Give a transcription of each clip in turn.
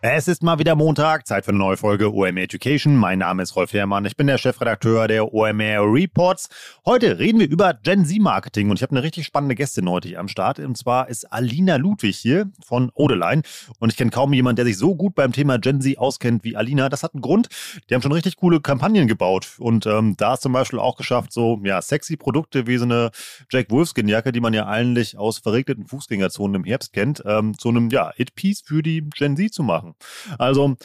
Es ist mal wieder Montag, Zeit für eine neue Folge OMR Education. Mein Name ist Rolf Herrmann, ich bin der Chefredakteur der OMR Reports. Heute reden wir über Gen Z Marketing und ich habe eine richtig spannende Gästin heute am Start. Und zwar ist Alina Ludwig hier von Odeline. Und ich kenne kaum jemanden, der sich so gut beim Thema Gen Z auskennt wie Alina. Das hat einen Grund. Die haben schon richtig coole Kampagnen gebaut. Und ähm, da ist zum Beispiel auch geschafft, so ja, sexy Produkte wie so eine Jack Wolfskin-Jacke, die man ja eigentlich aus verregneten Fußgängerzonen im Herbst kennt, ähm, zu einem ja, It-Piece für die Gen Z zu machen machen. Also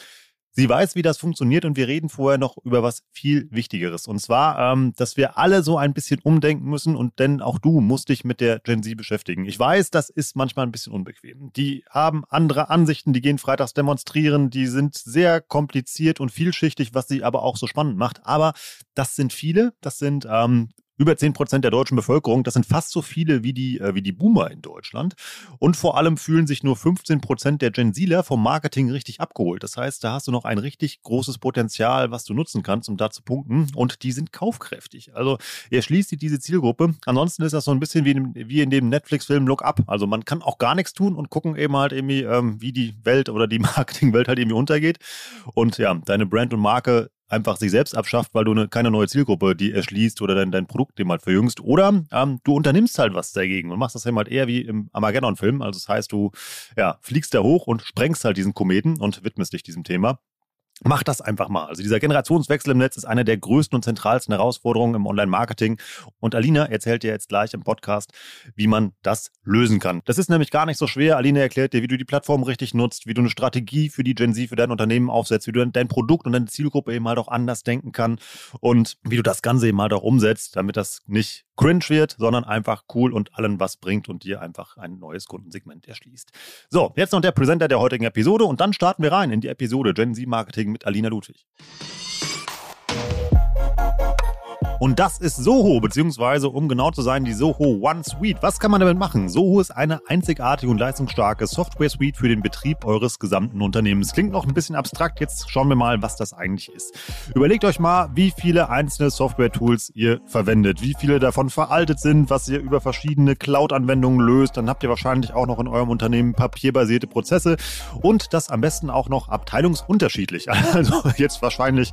Sie weiß, wie das funktioniert und wir reden vorher noch über was viel Wichtigeres. Und zwar, ähm, dass wir alle so ein bisschen umdenken müssen und denn auch du musst dich mit der Gen Z beschäftigen. Ich weiß, das ist manchmal ein bisschen unbequem. Die haben andere Ansichten, die gehen freitags demonstrieren, die sind sehr kompliziert und vielschichtig, was sie aber auch so spannend macht. Aber das sind viele, das sind ähm, über 10 Prozent der deutschen Bevölkerung. Das sind fast so viele wie die, äh, wie die Boomer in Deutschland. Und vor allem fühlen sich nur 15 Prozent der Gen Zler vom Marketing richtig abgeholt. Das heißt, da hast du noch ein richtig großes Potenzial, was du nutzen kannst, um da zu punkten. Und die sind kaufkräftig. Also er schließt diese Zielgruppe. Ansonsten ist das so ein bisschen wie in, wie in dem Netflix-Film Look Up. Also man kann auch gar nichts tun und gucken eben halt irgendwie, ähm, wie die Welt oder die Marketingwelt halt irgendwie untergeht. Und ja, deine Brand und Marke einfach sich selbst abschafft, weil du eine, keine neue Zielgruppe die erschließt oder dein, dein Produkt dem halt verjüngst. Oder ähm, du unternimmst halt was dagegen und machst das halt eher wie im Armageddon-Film. Also das heißt, du ja, fliegst da hoch und sprengst halt diesen Kometen und widmest dich diesem Thema. Mach das einfach mal. Also dieser Generationswechsel im Netz ist eine der größten und zentralsten Herausforderungen im Online-Marketing. Und Alina erzählt dir jetzt gleich im Podcast, wie man das lösen kann. Das ist nämlich gar nicht so schwer. Alina erklärt dir, wie du die Plattform richtig nutzt, wie du eine Strategie für die Gen Z, für dein Unternehmen aufsetzt, wie du dein Produkt und deine Zielgruppe eben halt auch anders denken kann und wie du das Ganze eben halt auch umsetzt, damit das nicht cringe wird, sondern einfach cool und allen was bringt und dir einfach ein neues Kundensegment erschließt. So, jetzt noch der Präsenter der heutigen Episode und dann starten wir rein in die Episode Gen Z Marketing mit Alina Ludwig. Und das ist Soho, beziehungsweise um genau zu sein, die Soho One Suite. Was kann man damit machen? Soho ist eine einzigartige und leistungsstarke Software-Suite für den Betrieb eures gesamten Unternehmens. Klingt noch ein bisschen abstrakt, jetzt schauen wir mal, was das eigentlich ist. Überlegt euch mal, wie viele einzelne Software-Tools ihr verwendet, wie viele davon veraltet sind, was ihr über verschiedene Cloud-Anwendungen löst. Dann habt ihr wahrscheinlich auch noch in eurem Unternehmen papierbasierte Prozesse und das am besten auch noch abteilungsunterschiedlich. Also jetzt wahrscheinlich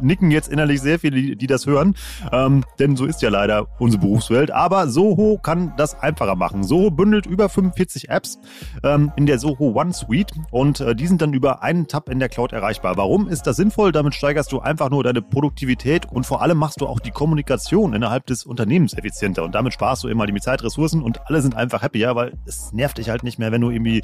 nicken jetzt innerlich sehr viele, die das hören. Ähm, denn so ist ja leider unsere Berufswelt. Aber Soho kann das einfacher machen. Soho bündelt über 45 Apps ähm, in der Soho One Suite und äh, die sind dann über einen Tab in der Cloud erreichbar. Warum ist das sinnvoll? Damit steigerst du einfach nur deine Produktivität und vor allem machst du auch die Kommunikation innerhalb des Unternehmens effizienter und damit sparst du immer die Zeit, Ressourcen und alle sind einfach happier, weil es nervt dich halt nicht mehr, wenn du irgendwie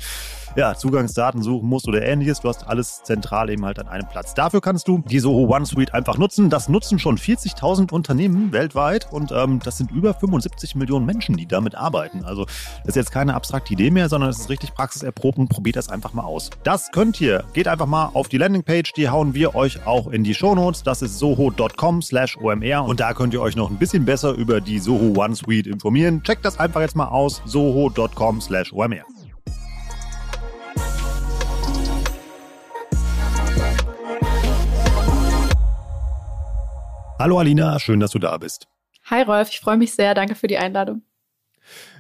ja, Zugangsdaten suchen musst oder ähnliches. Du hast alles zentral eben halt an einem Platz. Dafür kannst du die Soho One Suite einfach nutzen. Das nutzen schon 40.000 Unternehmen Unternehmen weltweit und ähm, das sind über 75 Millionen Menschen, die damit arbeiten. Also das ist jetzt keine abstrakte Idee mehr, sondern es ist richtig praxiserprobt und probiert das einfach mal aus. Das könnt ihr. Geht einfach mal auf die Landingpage, die hauen wir euch auch in die Shownotes. Das ist soho.com slash omr und da könnt ihr euch noch ein bisschen besser über die Soho One Suite informieren. Checkt das einfach jetzt mal aus, soho.com slash omr. Hallo Alina, schön, dass du da bist. Hi Rolf, ich freue mich sehr. Danke für die Einladung.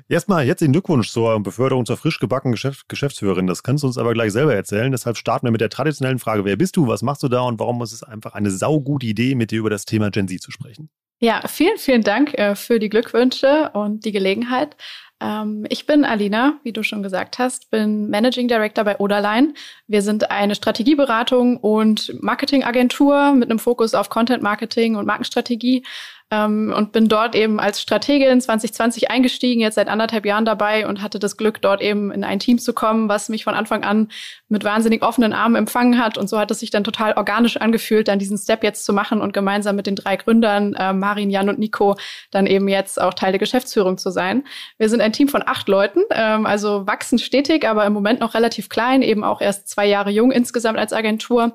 Erstmal herzlichen Glückwunsch zur Beförderung zur frisch gebackenen Geschäft Geschäftsführerin. Das kannst du uns aber gleich selber erzählen. Deshalb starten wir mit der traditionellen Frage: Wer bist du? Was machst du da? Und warum ist es einfach eine saugute Idee, mit dir über das Thema Gen Z zu sprechen? Ja, vielen, vielen Dank äh, für die Glückwünsche und die Gelegenheit. Ähm, ich bin Alina, wie du schon gesagt hast, bin Managing Director bei Oderline. Wir sind eine Strategieberatung und Marketingagentur mit einem Fokus auf Content Marketing und Markenstrategie ähm, und bin dort eben als Strategin 2020 eingestiegen, jetzt seit anderthalb Jahren dabei und hatte das Glück, dort eben in ein Team zu kommen, was mich von Anfang an mit wahnsinnig offenen Armen empfangen hat. Und so hat es sich dann total organisch angefühlt, dann diesen Step jetzt zu machen und gemeinsam mit den drei Gründern, äh, Marin, Jan und Nico, dann eben jetzt auch Teil der Geschäftsführung zu sein. Wir sind ein Team von acht Leuten, ähm, also wachsen stetig, aber im Moment noch relativ klein, eben auch erst zwei Jahre jung insgesamt als Agentur.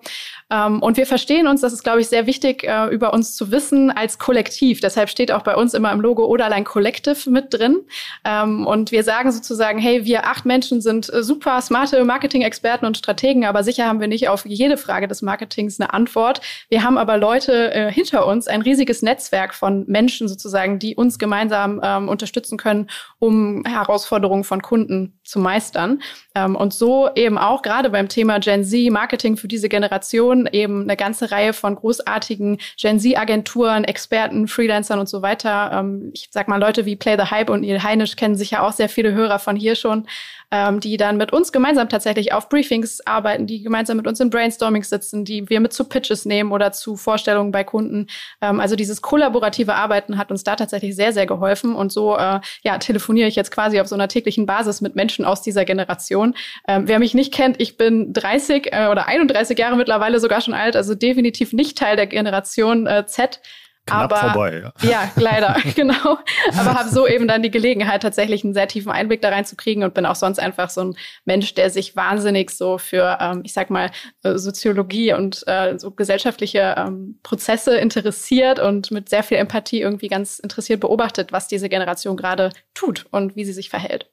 Ähm, und wir verstehen uns, das ist, glaube ich, sehr wichtig, äh, über uns zu wissen, als Kollektiv Kollektiv. Deshalb steht auch bei uns immer im Logo Oderlein Collective mit drin. Ähm, und wir sagen sozusagen, hey, wir acht Menschen sind äh, super smarte Marketing-Experten und Strategen, aber sicher haben wir nicht auf jede Frage des Marketings eine Antwort. Wir haben aber Leute äh, hinter uns, ein riesiges Netzwerk von Menschen sozusagen, die uns gemeinsam ähm, unterstützen können, um Herausforderungen von Kunden zu meistern. Ähm, und so eben auch gerade beim Thema Gen Z, Marketing für diese Generation, eben eine ganze Reihe von großartigen Gen Z-Agenturen, Experten, Freelancern und so weiter. Ähm, ich sag mal, Leute wie Play the Hype und Neil Heinisch kennen sicher auch sehr viele Hörer von hier schon ähm, die dann mit uns gemeinsam tatsächlich auf Briefings arbeiten, die gemeinsam mit uns in Brainstorming sitzen, die wir mit zu Pitches nehmen oder zu Vorstellungen bei Kunden. Ähm, also dieses kollaborative Arbeiten hat uns da tatsächlich sehr, sehr geholfen. Und so äh, ja, telefoniere ich jetzt quasi auf so einer täglichen Basis mit Menschen aus dieser Generation. Ähm, wer mich nicht kennt, ich bin 30 äh, oder 31 Jahre mittlerweile sogar schon alt, also definitiv nicht Teil der Generation äh, Z. Knapp aber, vorbei, ja. Ja, leider, genau. Aber habe so eben dann die Gelegenheit, tatsächlich einen sehr tiefen Einblick da reinzukriegen und bin auch sonst einfach so ein Mensch, der sich wahnsinnig so für, ähm, ich sag mal, äh, Soziologie und äh, so gesellschaftliche ähm, Prozesse interessiert und mit sehr viel Empathie irgendwie ganz interessiert beobachtet, was diese Generation gerade tut und wie sie sich verhält.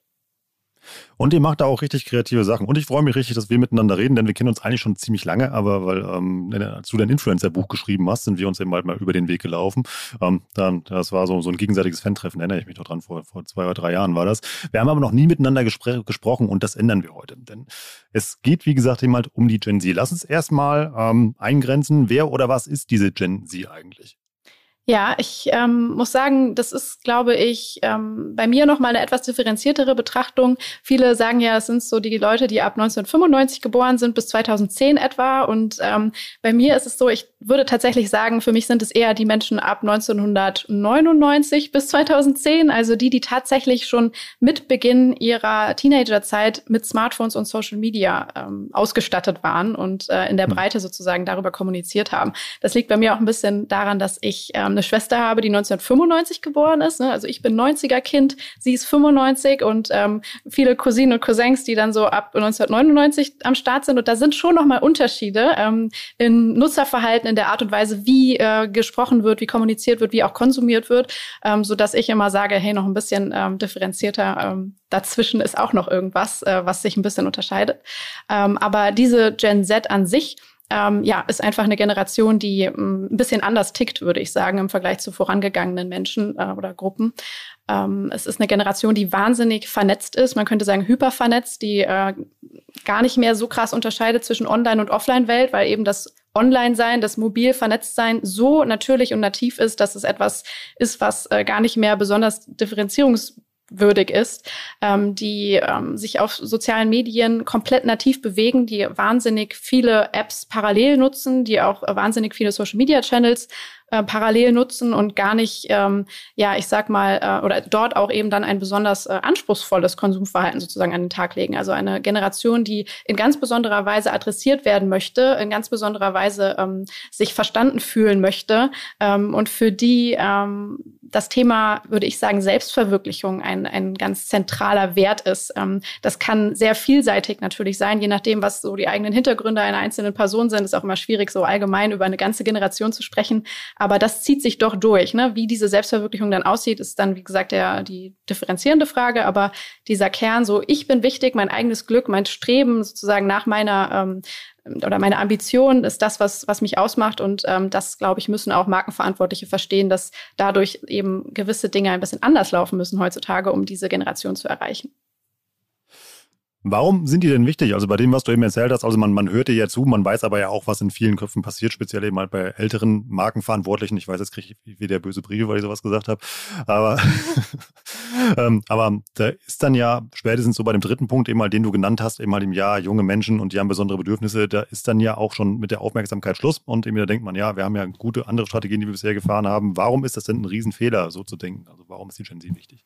Und ihr macht da auch richtig kreative Sachen. Und ich freue mich richtig, dass wir miteinander reden, denn wir kennen uns eigentlich schon ziemlich lange, aber weil ähm, als du dein Influencer-Buch geschrieben hast, sind wir uns eben halt mal über den Weg gelaufen. Ähm, dann, das war so, so ein gegenseitiges Fan-Treffen, erinnere ich mich noch dran, vor, vor zwei oder drei Jahren war das. Wir haben aber noch nie miteinander gesprochen und das ändern wir heute. Denn es geht, wie gesagt, eben halt um die Gen Z. Lass uns erstmal ähm, eingrenzen, wer oder was ist diese Gen Z eigentlich? Ja, ich ähm, muss sagen, das ist, glaube ich, ähm, bei mir noch mal eine etwas differenziertere Betrachtung. Viele sagen ja, es sind so die Leute, die ab 1995 geboren sind bis 2010 etwa. Und ähm, bei mir ist es so, ich würde tatsächlich sagen, für mich sind es eher die Menschen ab 1999 bis 2010, also die, die tatsächlich schon mit Beginn ihrer Teenagerzeit mit Smartphones und Social Media ähm, ausgestattet waren und äh, in der hm. Breite sozusagen darüber kommuniziert haben. Das liegt bei mir auch ein bisschen daran, dass ich ähm, eine Schwester habe, die 1995 geboren ist. Ne? Also ich bin 90er Kind, sie ist 95 und ähm, viele Cousinen und Cousins, die dann so ab 1999 am Start sind. Und da sind schon nochmal Unterschiede ähm, in Nutzerverhalten, in der Art und Weise, wie äh, gesprochen wird, wie kommuniziert wird, wie auch konsumiert wird, ähm, so dass ich immer sage, hey, noch ein bisschen ähm, differenzierter. Ähm, dazwischen ist auch noch irgendwas, äh, was sich ein bisschen unterscheidet. Ähm, aber diese Gen Z an sich ähm, ja, ist einfach eine Generation, die ähm, ein bisschen anders tickt, würde ich sagen, im Vergleich zu vorangegangenen Menschen äh, oder Gruppen. Ähm, es ist eine Generation, die wahnsinnig vernetzt ist. Man könnte sagen hyper vernetzt, die äh, gar nicht mehr so krass unterscheidet zwischen Online- und Offline-Welt, weil eben das Online-Sein, das mobil vernetzt sein so natürlich und nativ ist, dass es etwas ist, was äh, gar nicht mehr besonders differenzierungs würdig ist, ähm, die ähm, sich auf sozialen Medien komplett nativ bewegen, die wahnsinnig viele Apps parallel nutzen, die auch wahnsinnig viele Social-Media-Channels äh, parallel nutzen und gar nicht, ähm, ja, ich sag mal, äh, oder dort auch eben dann ein besonders äh, anspruchsvolles Konsumverhalten sozusagen an den Tag legen. Also eine Generation, die in ganz besonderer Weise adressiert werden möchte, in ganz besonderer Weise ähm, sich verstanden fühlen möchte ähm, und für die ähm, das Thema, würde ich sagen, Selbstverwirklichung ein, ein ganz zentraler Wert ist. Ähm, das kann sehr vielseitig natürlich sein, je nachdem, was so die eigenen Hintergründe einer einzelnen Person sind. Ist auch immer schwierig, so allgemein über eine ganze Generation zu sprechen. Aber das zieht sich doch durch. Ne? Wie diese Selbstverwirklichung dann aussieht, ist dann, wie gesagt, der, die differenzierende Frage. Aber dieser Kern, so ich bin wichtig, mein eigenes Glück, mein Streben sozusagen nach meiner ähm, oder meine Ambition ist das, was, was mich ausmacht. Und ähm, das, glaube ich, müssen auch Markenverantwortliche verstehen, dass dadurch eben gewisse Dinge ein bisschen anders laufen müssen heutzutage, um diese Generation zu erreichen. Warum sind die denn wichtig? Also bei dem, was du eben erzählt hast, also man, man hört dir ja zu, man weiß aber ja auch, was in vielen Köpfen passiert, speziell eben halt bei älteren Markenverantwortlichen. Ich weiß, jetzt kriege ich wieder böse Briefe, weil ich sowas gesagt habe. Aber, ähm, aber da ist dann ja spätestens so bei dem dritten Punkt, eben mal, den du genannt hast, eben mal im Jahr junge Menschen und die haben besondere Bedürfnisse, da ist dann ja auch schon mit der Aufmerksamkeit Schluss. Und eben da denkt man, ja, wir haben ja gute andere Strategien, die wir bisher gefahren haben. Warum ist das denn ein Riesenfehler, so zu denken? Also warum ist die Gen Z wichtig?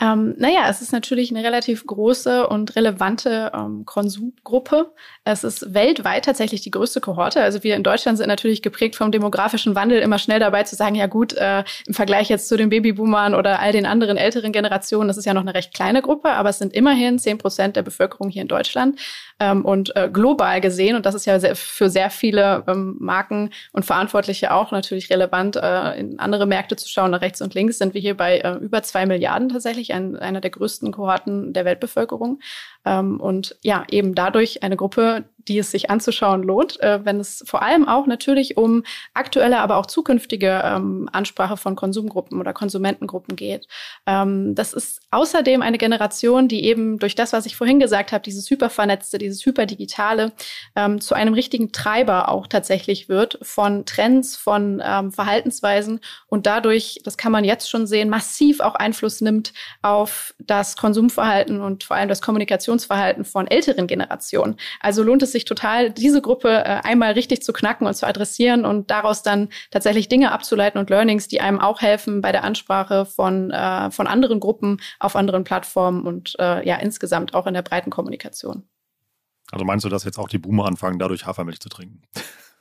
Ähm, naja, es ist natürlich eine relativ große und relevante ähm, Konsumgruppe. Es ist weltweit tatsächlich die größte Kohorte. Also wir in Deutschland sind natürlich geprägt vom demografischen Wandel immer schnell dabei zu sagen, ja gut, äh, im Vergleich jetzt zu den Babyboomern oder all den anderen älteren Generationen, das ist ja noch eine recht kleine Gruppe, aber es sind immerhin zehn Prozent der Bevölkerung hier in Deutschland. Ähm, und äh, global gesehen, und das ist ja sehr, für sehr viele ähm, Marken und Verantwortliche auch natürlich relevant, äh, in andere Märkte zu schauen, nach rechts und links, sind wir hier bei äh, über zwei Milliarden tatsächlich, ein, einer der größten Kohorten der Weltbevölkerung. Ähm, und ja, eben dadurch eine Gruppe, die es sich anzuschauen lohnt, äh, wenn es vor allem auch natürlich um aktuelle, aber auch zukünftige ähm, Ansprache von Konsumgruppen oder Konsumentengruppen geht. Ähm, das ist außerdem eine Generation, die eben durch das, was ich vorhin gesagt habe, dieses hypervernetzte, dieses hyperdigitale, ähm, zu einem richtigen Treiber auch tatsächlich wird von Trends, von ähm, Verhaltensweisen und dadurch, das kann man jetzt schon sehen, massiv auch Einfluss nimmt auf das Konsumverhalten und vor allem das Kommunikationsverhalten von älteren Generationen. Also lohnt es sich total, diese Gruppe äh, einmal richtig zu knacken und zu adressieren und daraus dann tatsächlich Dinge abzuleiten und Learnings, die einem auch helfen bei der Ansprache von, äh, von anderen Gruppen auf anderen Plattformen und äh, ja insgesamt auch in der breiten Kommunikation. Also meinst du, dass jetzt auch die Boomer anfangen, dadurch Hafermilch zu trinken?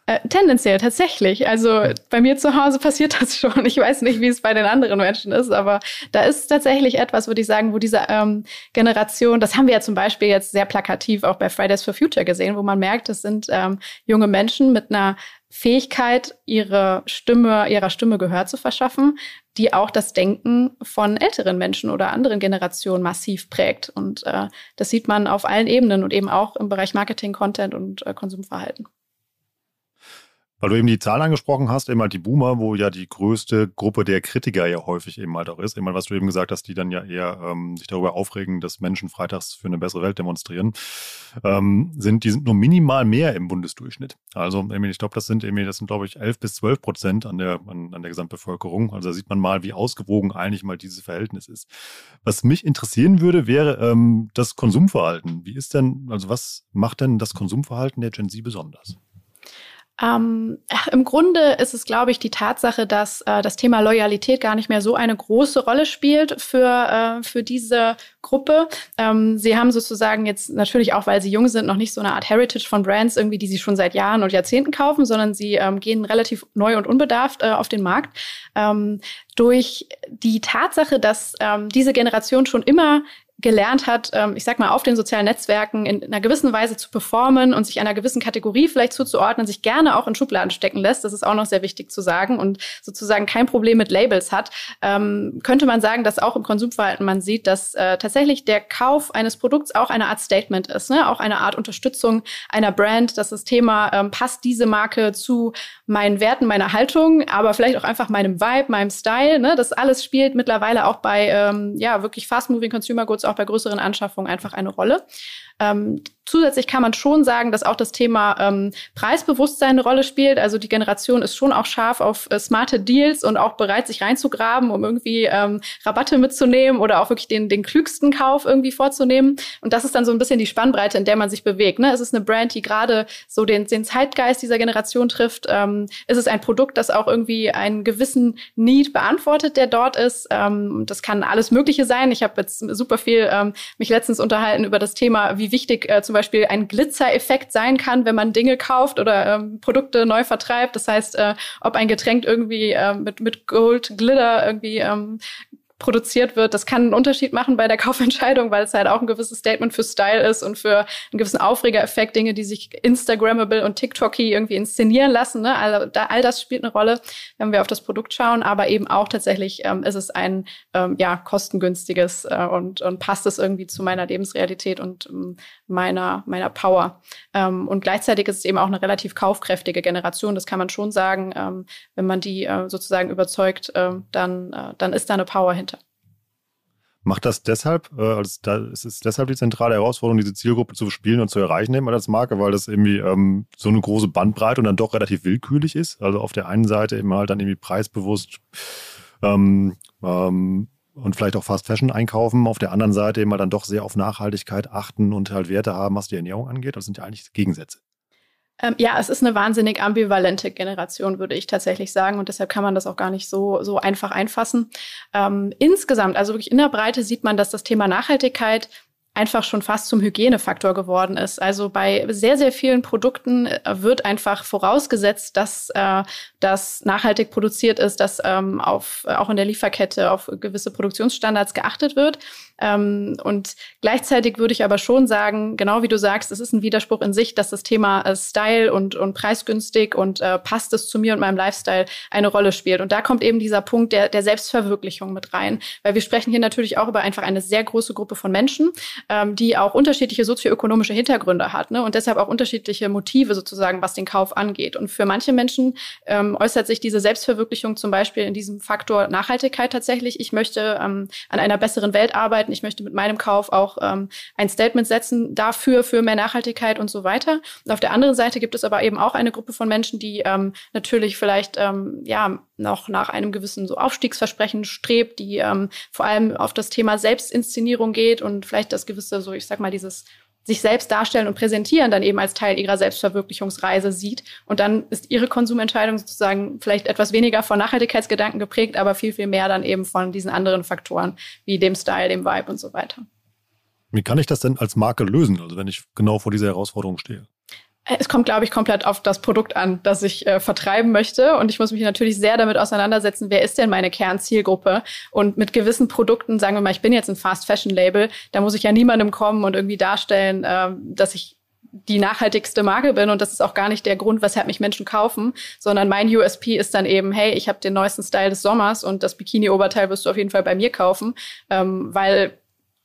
Äh, tendenziell, tatsächlich. Also bei mir zu Hause passiert das schon. Ich weiß nicht, wie es bei den anderen Menschen ist, aber da ist tatsächlich etwas, würde ich sagen, wo diese ähm, Generation, das haben wir ja zum Beispiel jetzt sehr plakativ auch bei Fridays for Future gesehen, wo man merkt, es sind ähm, junge Menschen mit einer Fähigkeit, ihre Stimme, ihrer Stimme Gehör zu verschaffen, die auch das Denken von älteren Menschen oder anderen Generationen massiv prägt. Und äh, das sieht man auf allen Ebenen und eben auch im Bereich Marketing, Content und äh, Konsumverhalten. Weil du eben die Zahl angesprochen hast, eben halt die Boomer, wo ja die größte Gruppe der Kritiker ja häufig eben halt auch ist. Eben, was du eben gesagt hast, die dann ja eher ähm, sich darüber aufregen, dass Menschen freitags für eine bessere Welt demonstrieren, ähm, sind, die sind nur minimal mehr im Bundesdurchschnitt. Also ich glaube, das sind das sind, glaube ich, 11 bis 12 Prozent an der, an, an der Gesamtbevölkerung. Also da sieht man mal, wie ausgewogen eigentlich mal dieses Verhältnis ist. Was mich interessieren würde, wäre ähm, das Konsumverhalten. Wie ist denn, also was macht denn das Konsumverhalten der Gen Z besonders? Ähm, Im Grunde ist es, glaube ich, die Tatsache, dass äh, das Thema Loyalität gar nicht mehr so eine große Rolle spielt für, äh, für diese Gruppe. Ähm, sie haben sozusagen jetzt natürlich auch, weil sie jung sind, noch nicht so eine Art Heritage von Brands irgendwie, die sie schon seit Jahren und Jahrzehnten kaufen, sondern sie ähm, gehen relativ neu und unbedarft äh, auf den Markt. Ähm, durch die Tatsache, dass ähm, diese Generation schon immer gelernt hat, ähm, ich sag mal, auf den sozialen Netzwerken in einer gewissen Weise zu performen und sich einer gewissen Kategorie vielleicht zuzuordnen, sich gerne auch in Schubladen stecken lässt, das ist auch noch sehr wichtig zu sagen und sozusagen kein Problem mit Labels hat, ähm, könnte man sagen, dass auch im Konsumverhalten man sieht, dass äh, tatsächlich der Kauf eines Produkts auch eine Art Statement ist, ne? auch eine Art Unterstützung einer Brand, dass das Thema ähm, passt diese Marke zu meinen Werten, meiner Haltung, aber vielleicht auch einfach meinem Vibe, meinem Style. Ne? Das alles spielt mittlerweile auch bei ähm, ja wirklich fast-moving Consumer Goods auch bei größeren Anschaffungen einfach eine Rolle. Ähm, zusätzlich kann man schon sagen, dass auch das Thema ähm, Preisbewusstsein eine Rolle spielt. Also die Generation ist schon auch scharf auf äh, smarte Deals und auch bereit, sich reinzugraben, um irgendwie ähm, Rabatte mitzunehmen oder auch wirklich den, den klügsten Kauf irgendwie vorzunehmen. Und das ist dann so ein bisschen die Spannbreite, in der man sich bewegt. Ne? Es ist eine Brand, die gerade so den, den Zeitgeist dieser Generation trifft. Ähm, es ist ein Produkt, das auch irgendwie einen gewissen Need beantwortet, der dort ist. Ähm, das kann alles Mögliche sein. Ich habe jetzt super viel ähm, mich letztens unterhalten über das Thema, wie wichtig äh, zum Beispiel ein Glitzereffekt sein kann, wenn man Dinge kauft oder ähm, Produkte neu vertreibt. Das heißt, äh, ob ein Getränk irgendwie äh, mit, mit Gold Glitter irgendwie ähm, produziert wird. Das kann einen Unterschied machen bei der Kaufentscheidung, weil es halt auch ein gewisses Statement für Style ist und für einen gewissen Aufregereffekt, Dinge, die sich Instagrammable und TikToky irgendwie inszenieren lassen. Ne? Also da, all das spielt eine Rolle, wenn wir auf das Produkt schauen, aber eben auch tatsächlich ähm, ist es ein ähm, ja kostengünstiges äh, und, und passt es irgendwie zu meiner Lebensrealität und ähm, meiner meiner Power. Ähm, und gleichzeitig ist es eben auch eine relativ kaufkräftige Generation. Das kann man schon sagen. Ähm, wenn man die äh, sozusagen überzeugt, äh, dann äh, dann ist da eine Power hinter. Macht das deshalb, äh, also da ist es deshalb die zentrale Herausforderung, diese Zielgruppe zu spielen und zu erreichen, eben als Marke, weil das irgendwie ähm, so eine große Bandbreite und dann doch relativ willkürlich ist. Also auf der einen Seite eben halt dann irgendwie preisbewusst ähm, ähm, und vielleicht auch Fast Fashion einkaufen, auf der anderen Seite eben halt dann doch sehr auf Nachhaltigkeit achten und halt Werte haben, was die Ernährung angeht. Das sind ja eigentlich Gegensätze. Ähm, ja, es ist eine wahnsinnig ambivalente Generation, würde ich tatsächlich sagen. Und deshalb kann man das auch gar nicht so, so einfach einfassen. Ähm, insgesamt, also wirklich in der Breite sieht man, dass das Thema Nachhaltigkeit einfach schon fast zum Hygienefaktor geworden ist. Also bei sehr, sehr vielen Produkten äh, wird einfach vorausgesetzt, dass äh, das nachhaltig produziert ist, dass ähm, auf, auch in der Lieferkette auf gewisse Produktionsstandards geachtet wird. Ähm, und gleichzeitig würde ich aber schon sagen, genau wie du sagst, es ist ein Widerspruch in sich, dass das Thema äh, Style und, und preisgünstig und äh, passt es zu mir und meinem Lifestyle eine Rolle spielt. Und da kommt eben dieser Punkt der, der Selbstverwirklichung mit rein. Weil wir sprechen hier natürlich auch über einfach eine sehr große Gruppe von Menschen, ähm, die auch unterschiedliche sozioökonomische Hintergründe hat ne? und deshalb auch unterschiedliche Motive sozusagen, was den Kauf angeht. Und für manche Menschen ähm, äußert sich diese Selbstverwirklichung zum Beispiel in diesem Faktor Nachhaltigkeit tatsächlich. Ich möchte ähm, an einer besseren Welt arbeiten arbeiten. Ich möchte mit meinem Kauf auch ähm, ein Statement setzen dafür, für mehr Nachhaltigkeit und so weiter. Und auf der anderen Seite gibt es aber eben auch eine Gruppe von Menschen, die ähm, natürlich vielleicht ähm, ja noch nach einem gewissen so Aufstiegsversprechen strebt, die ähm, vor allem auf das Thema Selbstinszenierung geht und vielleicht das gewisse, so ich sag mal, dieses sich selbst darstellen und präsentieren dann eben als Teil ihrer Selbstverwirklichungsreise sieht. Und dann ist ihre Konsumentscheidung sozusagen vielleicht etwas weniger von Nachhaltigkeitsgedanken geprägt, aber viel, viel mehr dann eben von diesen anderen Faktoren, wie dem Style, dem Vibe und so weiter. Wie kann ich das denn als Marke lösen, also wenn ich genau vor dieser Herausforderung stehe? Es kommt, glaube ich, komplett auf das Produkt an, das ich äh, vertreiben möchte. Und ich muss mich natürlich sehr damit auseinandersetzen, wer ist denn meine Kernzielgruppe? Und mit gewissen Produkten, sagen wir mal, ich bin jetzt ein Fast-Fashion-Label, da muss ich ja niemandem kommen und irgendwie darstellen, äh, dass ich die nachhaltigste Marke bin und das ist auch gar nicht der Grund, weshalb mich Menschen kaufen, sondern mein USP ist dann eben, hey, ich habe den neuesten Style des Sommers und das Bikini-Oberteil wirst du auf jeden Fall bei mir kaufen, ähm, weil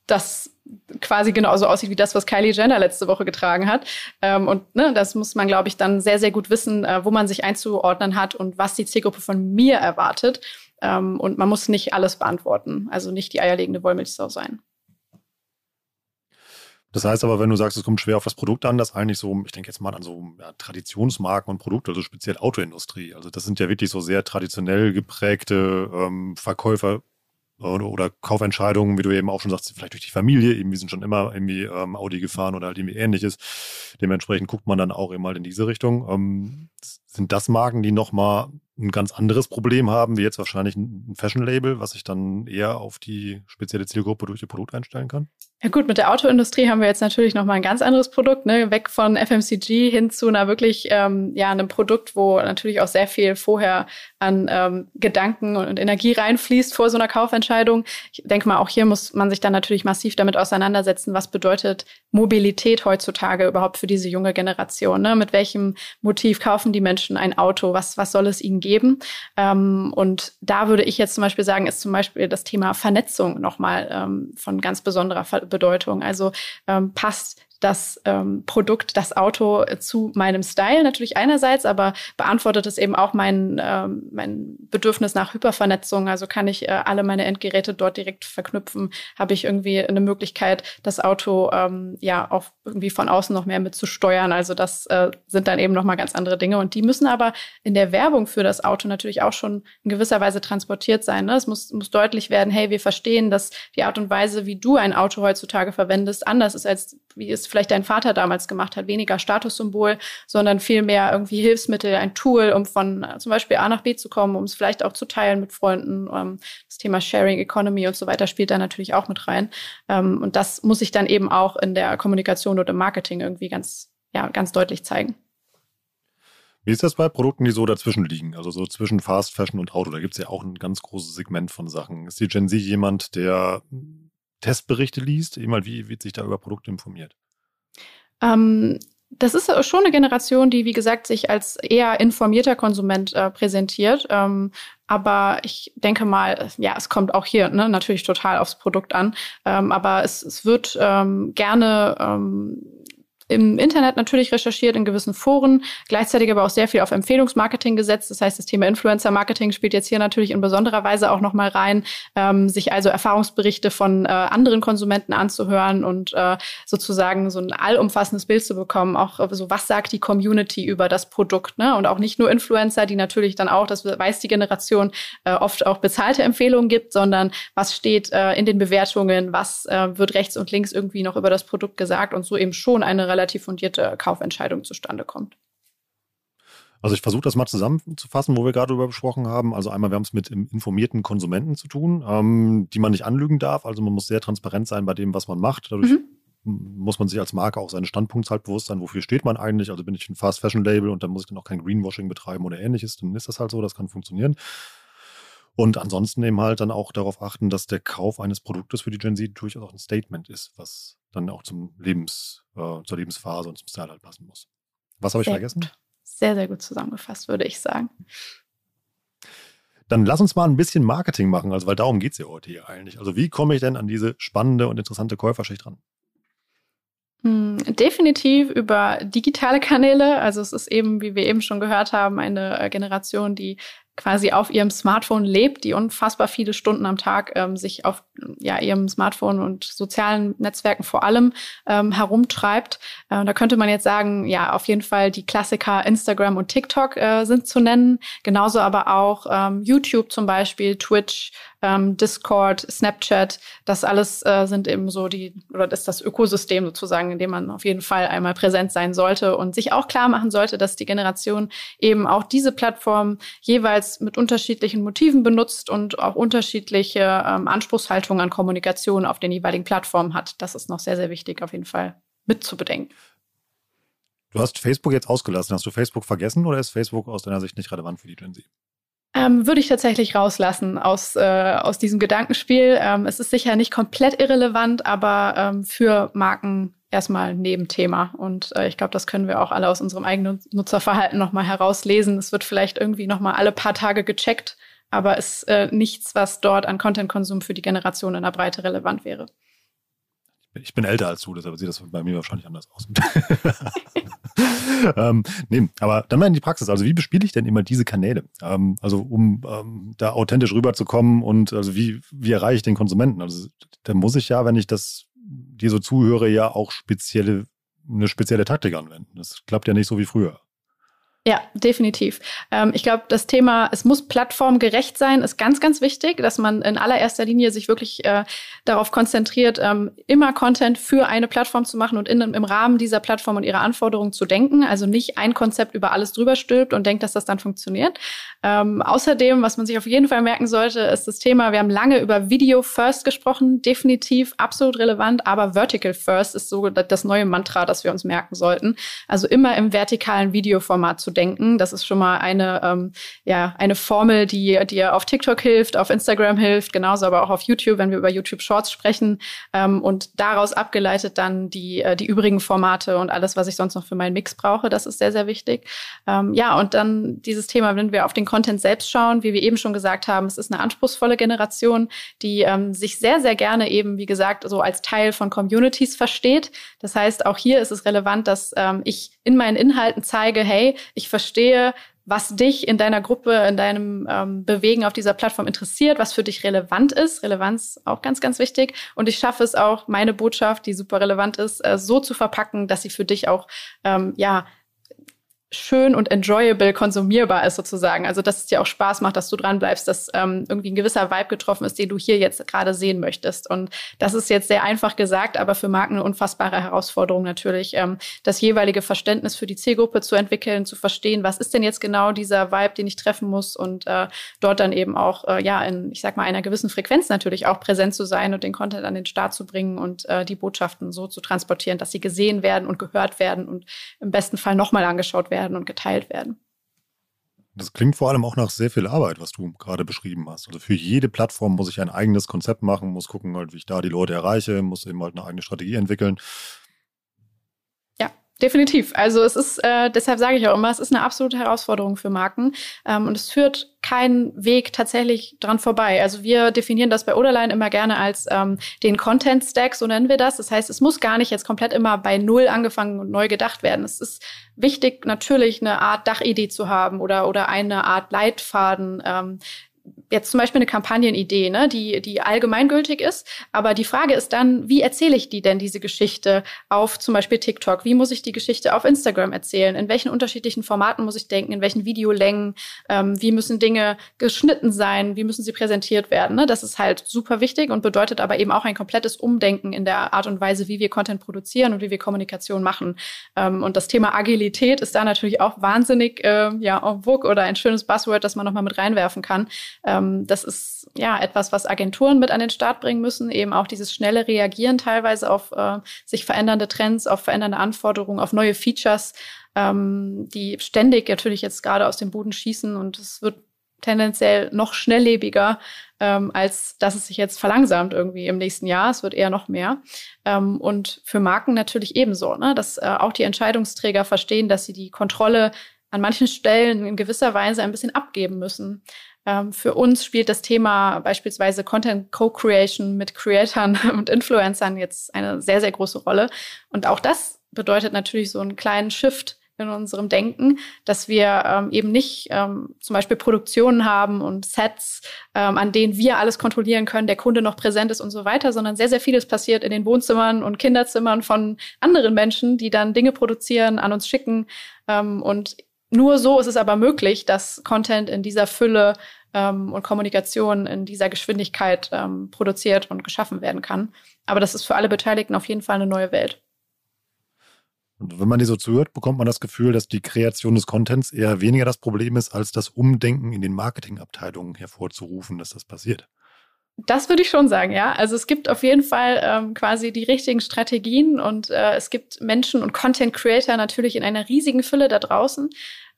das quasi genauso aussieht wie das, was Kylie Jenner letzte Woche getragen hat. Ähm, und ne, das muss man, glaube ich, dann sehr, sehr gut wissen, äh, wo man sich einzuordnen hat und was die Zielgruppe von mir erwartet. Ähm, und man muss nicht alles beantworten, also nicht die eierlegende Wollmilchsau sein. Das heißt aber, wenn du sagst, es kommt schwer auf das Produkt an, dass eigentlich so, ich denke jetzt mal an so ja, Traditionsmarken und Produkte, also speziell Autoindustrie. Also das sind ja wirklich so sehr traditionell geprägte ähm, Verkäufer oder, oder Kaufentscheidungen, wie du eben auch schon sagst, vielleicht durch die Familie, eben wir sind schon immer irgendwie ähm, Audi gefahren oder halt irgendwie ähnliches. Dementsprechend guckt man dann auch eben mal in diese Richtung. Ähm, sind das Marken, die nochmal ein ganz anderes Problem haben, wie jetzt wahrscheinlich ein Fashion-Label, was sich dann eher auf die spezielle Zielgruppe durch ihr Produkt einstellen kann? Ja gut, mit der Autoindustrie haben wir jetzt natürlich noch mal ein ganz anderes Produkt, ne? weg von FMCG hin zu einer wirklich ähm, ja einem Produkt, wo natürlich auch sehr viel vorher an ähm, Gedanken und Energie reinfließt vor so einer Kaufentscheidung. Ich denke mal, auch hier muss man sich dann natürlich massiv damit auseinandersetzen, was bedeutet Mobilität heutzutage überhaupt für diese junge Generation? Ne? Mit welchem Motiv kaufen die Menschen ein Auto? Was was soll es ihnen geben? Ähm, und da würde ich jetzt zum Beispiel sagen, ist zum Beispiel das Thema Vernetzung noch mal ähm, von ganz besonderer Bedeutung. Also ähm, passt das ähm, Produkt, das Auto äh, zu meinem Style natürlich einerseits, aber beantwortet es eben auch mein, ähm, mein Bedürfnis nach Hypervernetzung. Also kann ich äh, alle meine Endgeräte dort direkt verknüpfen? Habe ich irgendwie eine Möglichkeit, das Auto ähm, ja auch irgendwie von außen noch mehr mitzusteuern? Also das äh, sind dann eben nochmal ganz andere Dinge und die müssen aber in der Werbung für das Auto natürlich auch schon in gewisser Weise transportiert sein. Ne? Es muss, muss deutlich werden, hey, wir verstehen, dass die Art und Weise, wie du ein Auto heutzutage verwendest, anders ist als wie es vielleicht dein Vater damals gemacht hat, weniger Statussymbol, sondern vielmehr irgendwie Hilfsmittel, ein Tool, um von äh, zum Beispiel A nach B zu kommen, um es vielleicht auch zu teilen mit Freunden. Ähm, das Thema Sharing Economy und so weiter spielt da natürlich auch mit rein. Ähm, und das muss ich dann eben auch in der Kommunikation oder im Marketing irgendwie ganz, ja, ganz deutlich zeigen. Wie ist das bei Produkten, die so dazwischen liegen? Also so zwischen Fast Fashion und Auto. Da gibt es ja auch ein ganz großes Segment von Sachen. Ist die Gen Z jemand, der Testberichte liest? Immer wie wird sich da über Produkte informiert? Ähm, das ist schon eine Generation, die, wie gesagt, sich als eher informierter Konsument äh, präsentiert. Ähm, aber ich denke mal, ja, es kommt auch hier ne, natürlich total aufs Produkt an. Ähm, aber es, es wird ähm, gerne ähm, im Internet natürlich recherchiert, in gewissen Foren, gleichzeitig aber auch sehr viel auf Empfehlungsmarketing gesetzt. Das heißt, das Thema Influencer-Marketing spielt jetzt hier natürlich in besonderer Weise auch nochmal rein, ähm, sich also Erfahrungsberichte von äh, anderen Konsumenten anzuhören und äh, sozusagen so ein allumfassendes Bild zu bekommen. Auch äh, so, was sagt die Community über das Produkt? Ne? Und auch nicht nur Influencer, die natürlich dann auch, das weiß die Generation, äh, oft auch bezahlte Empfehlungen gibt, sondern was steht äh, in den Bewertungen, was wird rechts und links irgendwie noch über das Produkt gesagt und so eben schon eine relativ fundierte Kaufentscheidung zustande kommt. Also ich versuche das mal zusammenzufassen, wo wir gerade darüber gesprochen haben. Also einmal, wir haben es mit informierten Konsumenten zu tun, ähm, die man nicht anlügen darf. Also man muss sehr transparent sein bei dem, was man macht. Dadurch mhm. muss man sich als Marke auch seines Standpunkts halt bewusst sein, wofür steht man eigentlich. Also bin ich ein Fast Fashion Label und dann muss ich dann auch kein Greenwashing betreiben oder ähnliches, dann ist das halt so, das kann funktionieren. Und ansonsten eben halt dann auch darauf achten, dass der Kauf eines Produktes für die Gen Z durchaus auch ein Statement ist, was dann auch zum Lebens, äh, zur Lebensphase und zum Style halt passen muss. Was habe ich vergessen? Gut sehr, sehr gut zusammengefasst, würde ich sagen. Dann lass uns mal ein bisschen Marketing machen, also weil darum geht es ja heute hier eigentlich. Also wie komme ich denn an diese spannende und interessante Käuferschicht ran? Hm, definitiv über digitale Kanäle. Also es ist eben, wie wir eben schon gehört haben, eine äh, Generation, die quasi auf ihrem Smartphone lebt, die unfassbar viele Stunden am Tag ähm, sich auf ja, ihrem Smartphone und sozialen Netzwerken vor allem ähm, herumtreibt. Äh, da könnte man jetzt sagen, ja, auf jeden Fall die Klassiker Instagram und TikTok äh, sind zu nennen. Genauso aber auch ähm, YouTube zum Beispiel, Twitch, ähm, Discord, Snapchat, das alles äh, sind eben so die, oder das ist das Ökosystem sozusagen, in dem man auf jeden Fall einmal präsent sein sollte und sich auch klar machen sollte, dass die Generation eben auch diese Plattform jeweils mit unterschiedlichen Motiven benutzt und auch unterschiedliche ähm, Anspruchshaltungen an Kommunikation auf den jeweiligen Plattformen hat. Das ist noch sehr, sehr wichtig auf jeden Fall mitzubedenken. Du hast Facebook jetzt ausgelassen. Hast du Facebook vergessen oder ist Facebook aus deiner Sicht nicht relevant für die Gen Z? Ähm, würde ich tatsächlich rauslassen aus, äh, aus diesem Gedankenspiel. Ähm, es ist sicher nicht komplett irrelevant, aber ähm, für Marken erstmal ein Nebenthema. Und äh, ich glaube, das können wir auch alle aus unserem eigenen Nutzerverhalten nochmal herauslesen. Es wird vielleicht irgendwie nochmal alle paar Tage gecheckt, aber es ist äh, nichts, was dort an Content-Konsum für die Generation in der Breite relevant wäre. Ich bin älter als du, deshalb sieht das bei mir wahrscheinlich anders aus. ähm, nee, aber dann mal in die Praxis. Also wie bespiele ich denn immer diese Kanäle? Ähm, also um ähm, da authentisch rüberzukommen und also wie, wie erreiche ich den Konsumenten? Also da muss ich ja, wenn ich das dir so zuhöre, ja auch spezielle, eine spezielle Taktik anwenden. Das klappt ja nicht so wie früher. Ja, definitiv. Ähm, ich glaube, das Thema, es muss plattformgerecht sein, ist ganz, ganz wichtig, dass man in allererster Linie sich wirklich äh, darauf konzentriert, ähm, immer Content für eine Plattform zu machen und in, im Rahmen dieser Plattform und ihrer Anforderungen zu denken. Also nicht ein Konzept über alles drüber stülpt und denkt, dass das dann funktioniert. Ähm, außerdem, was man sich auf jeden Fall merken sollte, ist das Thema, wir haben lange über Video First gesprochen, definitiv absolut relevant, aber Vertical First ist so das neue Mantra, das wir uns merken sollten. Also immer im vertikalen Videoformat zu denken. Das ist schon mal eine, ähm, ja, eine Formel, die dir auf TikTok hilft, auf Instagram hilft, genauso aber auch auf YouTube, wenn wir über YouTube Shorts sprechen. Ähm, und daraus abgeleitet dann die, äh, die übrigen Formate und alles, was ich sonst noch für meinen Mix brauche. Das ist sehr, sehr wichtig. Ähm, ja, und dann dieses Thema, wenn wir auf den Content selbst schauen, wie wir eben schon gesagt haben, es ist eine anspruchsvolle Generation, die ähm, sich sehr, sehr gerne eben, wie gesagt, so als Teil von Communities versteht. Das heißt, auch hier ist es relevant, dass ähm, ich in meinen Inhalten zeige, hey, ich verstehe, was dich in deiner Gruppe, in deinem ähm, Bewegen auf dieser Plattform interessiert, was für dich relevant ist. Relevanz auch ganz, ganz wichtig. Und ich schaffe es auch, meine Botschaft, die super relevant ist, äh, so zu verpacken, dass sie für dich auch ähm, ja schön und enjoyable konsumierbar ist sozusagen. Also dass es dir auch Spaß macht, dass du dran bleibst, dass ähm, irgendwie ein gewisser Vibe getroffen ist, den du hier jetzt gerade sehen möchtest. Und das ist jetzt sehr einfach gesagt, aber für Marken eine unfassbare Herausforderung natürlich, ähm, das jeweilige Verständnis für die Zielgruppe zu entwickeln, zu verstehen, was ist denn jetzt genau dieser Vibe, den ich treffen muss und äh, dort dann eben auch äh, ja in, ich sag mal, einer gewissen Frequenz natürlich auch präsent zu sein und den Content an den Start zu bringen und äh, die Botschaften so zu transportieren, dass sie gesehen werden und gehört werden und im besten Fall nochmal angeschaut werden werden und geteilt werden. Das klingt vor allem auch nach sehr viel Arbeit, was du gerade beschrieben hast. Also für jede Plattform muss ich ein eigenes Konzept machen, muss gucken, halt, wie ich da die Leute erreiche, muss eben halt eine eigene Strategie entwickeln. Definitiv. Also es ist, äh, deshalb sage ich auch immer, es ist eine absolute Herausforderung für Marken ähm, und es führt keinen Weg tatsächlich dran vorbei. Also wir definieren das bei Oderline immer gerne als ähm, den Content Stack, so nennen wir das. Das heißt, es muss gar nicht jetzt komplett immer bei Null angefangen und neu gedacht werden. Es ist wichtig, natürlich eine Art Dachidee zu haben oder, oder eine Art Leitfaden, ähm, jetzt zum Beispiel eine Kampagnenidee, ne, die, die allgemeingültig ist. Aber die Frage ist dann, wie erzähle ich die denn, diese Geschichte, auf zum Beispiel TikTok? Wie muss ich die Geschichte auf Instagram erzählen? In welchen unterschiedlichen Formaten muss ich denken? In welchen Videolängen? Ähm, wie müssen Dinge geschnitten sein? Wie müssen sie präsentiert werden? Ne? Das ist halt super wichtig und bedeutet aber eben auch ein komplettes Umdenken in der Art und Weise, wie wir Content produzieren und wie wir Kommunikation machen. Ähm, und das Thema Agilität ist da natürlich auch wahnsinnig äh, ja, en vogue oder ein schönes Buzzword, das man nochmal mit reinwerfen kann. Ähm, das ist ja etwas, was Agenturen mit an den Start bringen müssen, eben auch dieses schnelle Reagieren teilweise auf äh, sich verändernde Trends, auf verändernde Anforderungen, auf neue Features, ähm, die ständig natürlich jetzt gerade aus dem Boden schießen und es wird tendenziell noch schnelllebiger, ähm, als dass es sich jetzt verlangsamt irgendwie im nächsten Jahr. Es wird eher noch mehr. Ähm, und für Marken natürlich ebenso, ne? dass äh, auch die Entscheidungsträger verstehen, dass sie die Kontrolle an manchen Stellen in gewisser Weise ein bisschen abgeben müssen. Ähm, für uns spielt das Thema beispielsweise Content Co-Creation mit Creatern und Influencern jetzt eine sehr, sehr große Rolle. Und auch das bedeutet natürlich so einen kleinen Shift in unserem Denken, dass wir ähm, eben nicht ähm, zum Beispiel Produktionen haben und Sets, ähm, an denen wir alles kontrollieren können, der Kunde noch präsent ist und so weiter, sondern sehr, sehr vieles passiert in den Wohnzimmern und Kinderzimmern von anderen Menschen, die dann Dinge produzieren, an uns schicken ähm, und nur so ist es aber möglich, dass Content in dieser Fülle ähm, und Kommunikation in dieser Geschwindigkeit ähm, produziert und geschaffen werden kann. Aber das ist für alle Beteiligten auf jeden Fall eine neue Welt. Und wenn man dir so zuhört, bekommt man das Gefühl, dass die Kreation des Contents eher weniger das Problem ist, als das Umdenken in den Marketingabteilungen hervorzurufen, dass das passiert. Das würde ich schon sagen, ja. Also es gibt auf jeden Fall ähm, quasi die richtigen Strategien und äh, es gibt Menschen und Content Creator natürlich in einer riesigen Fülle da draußen.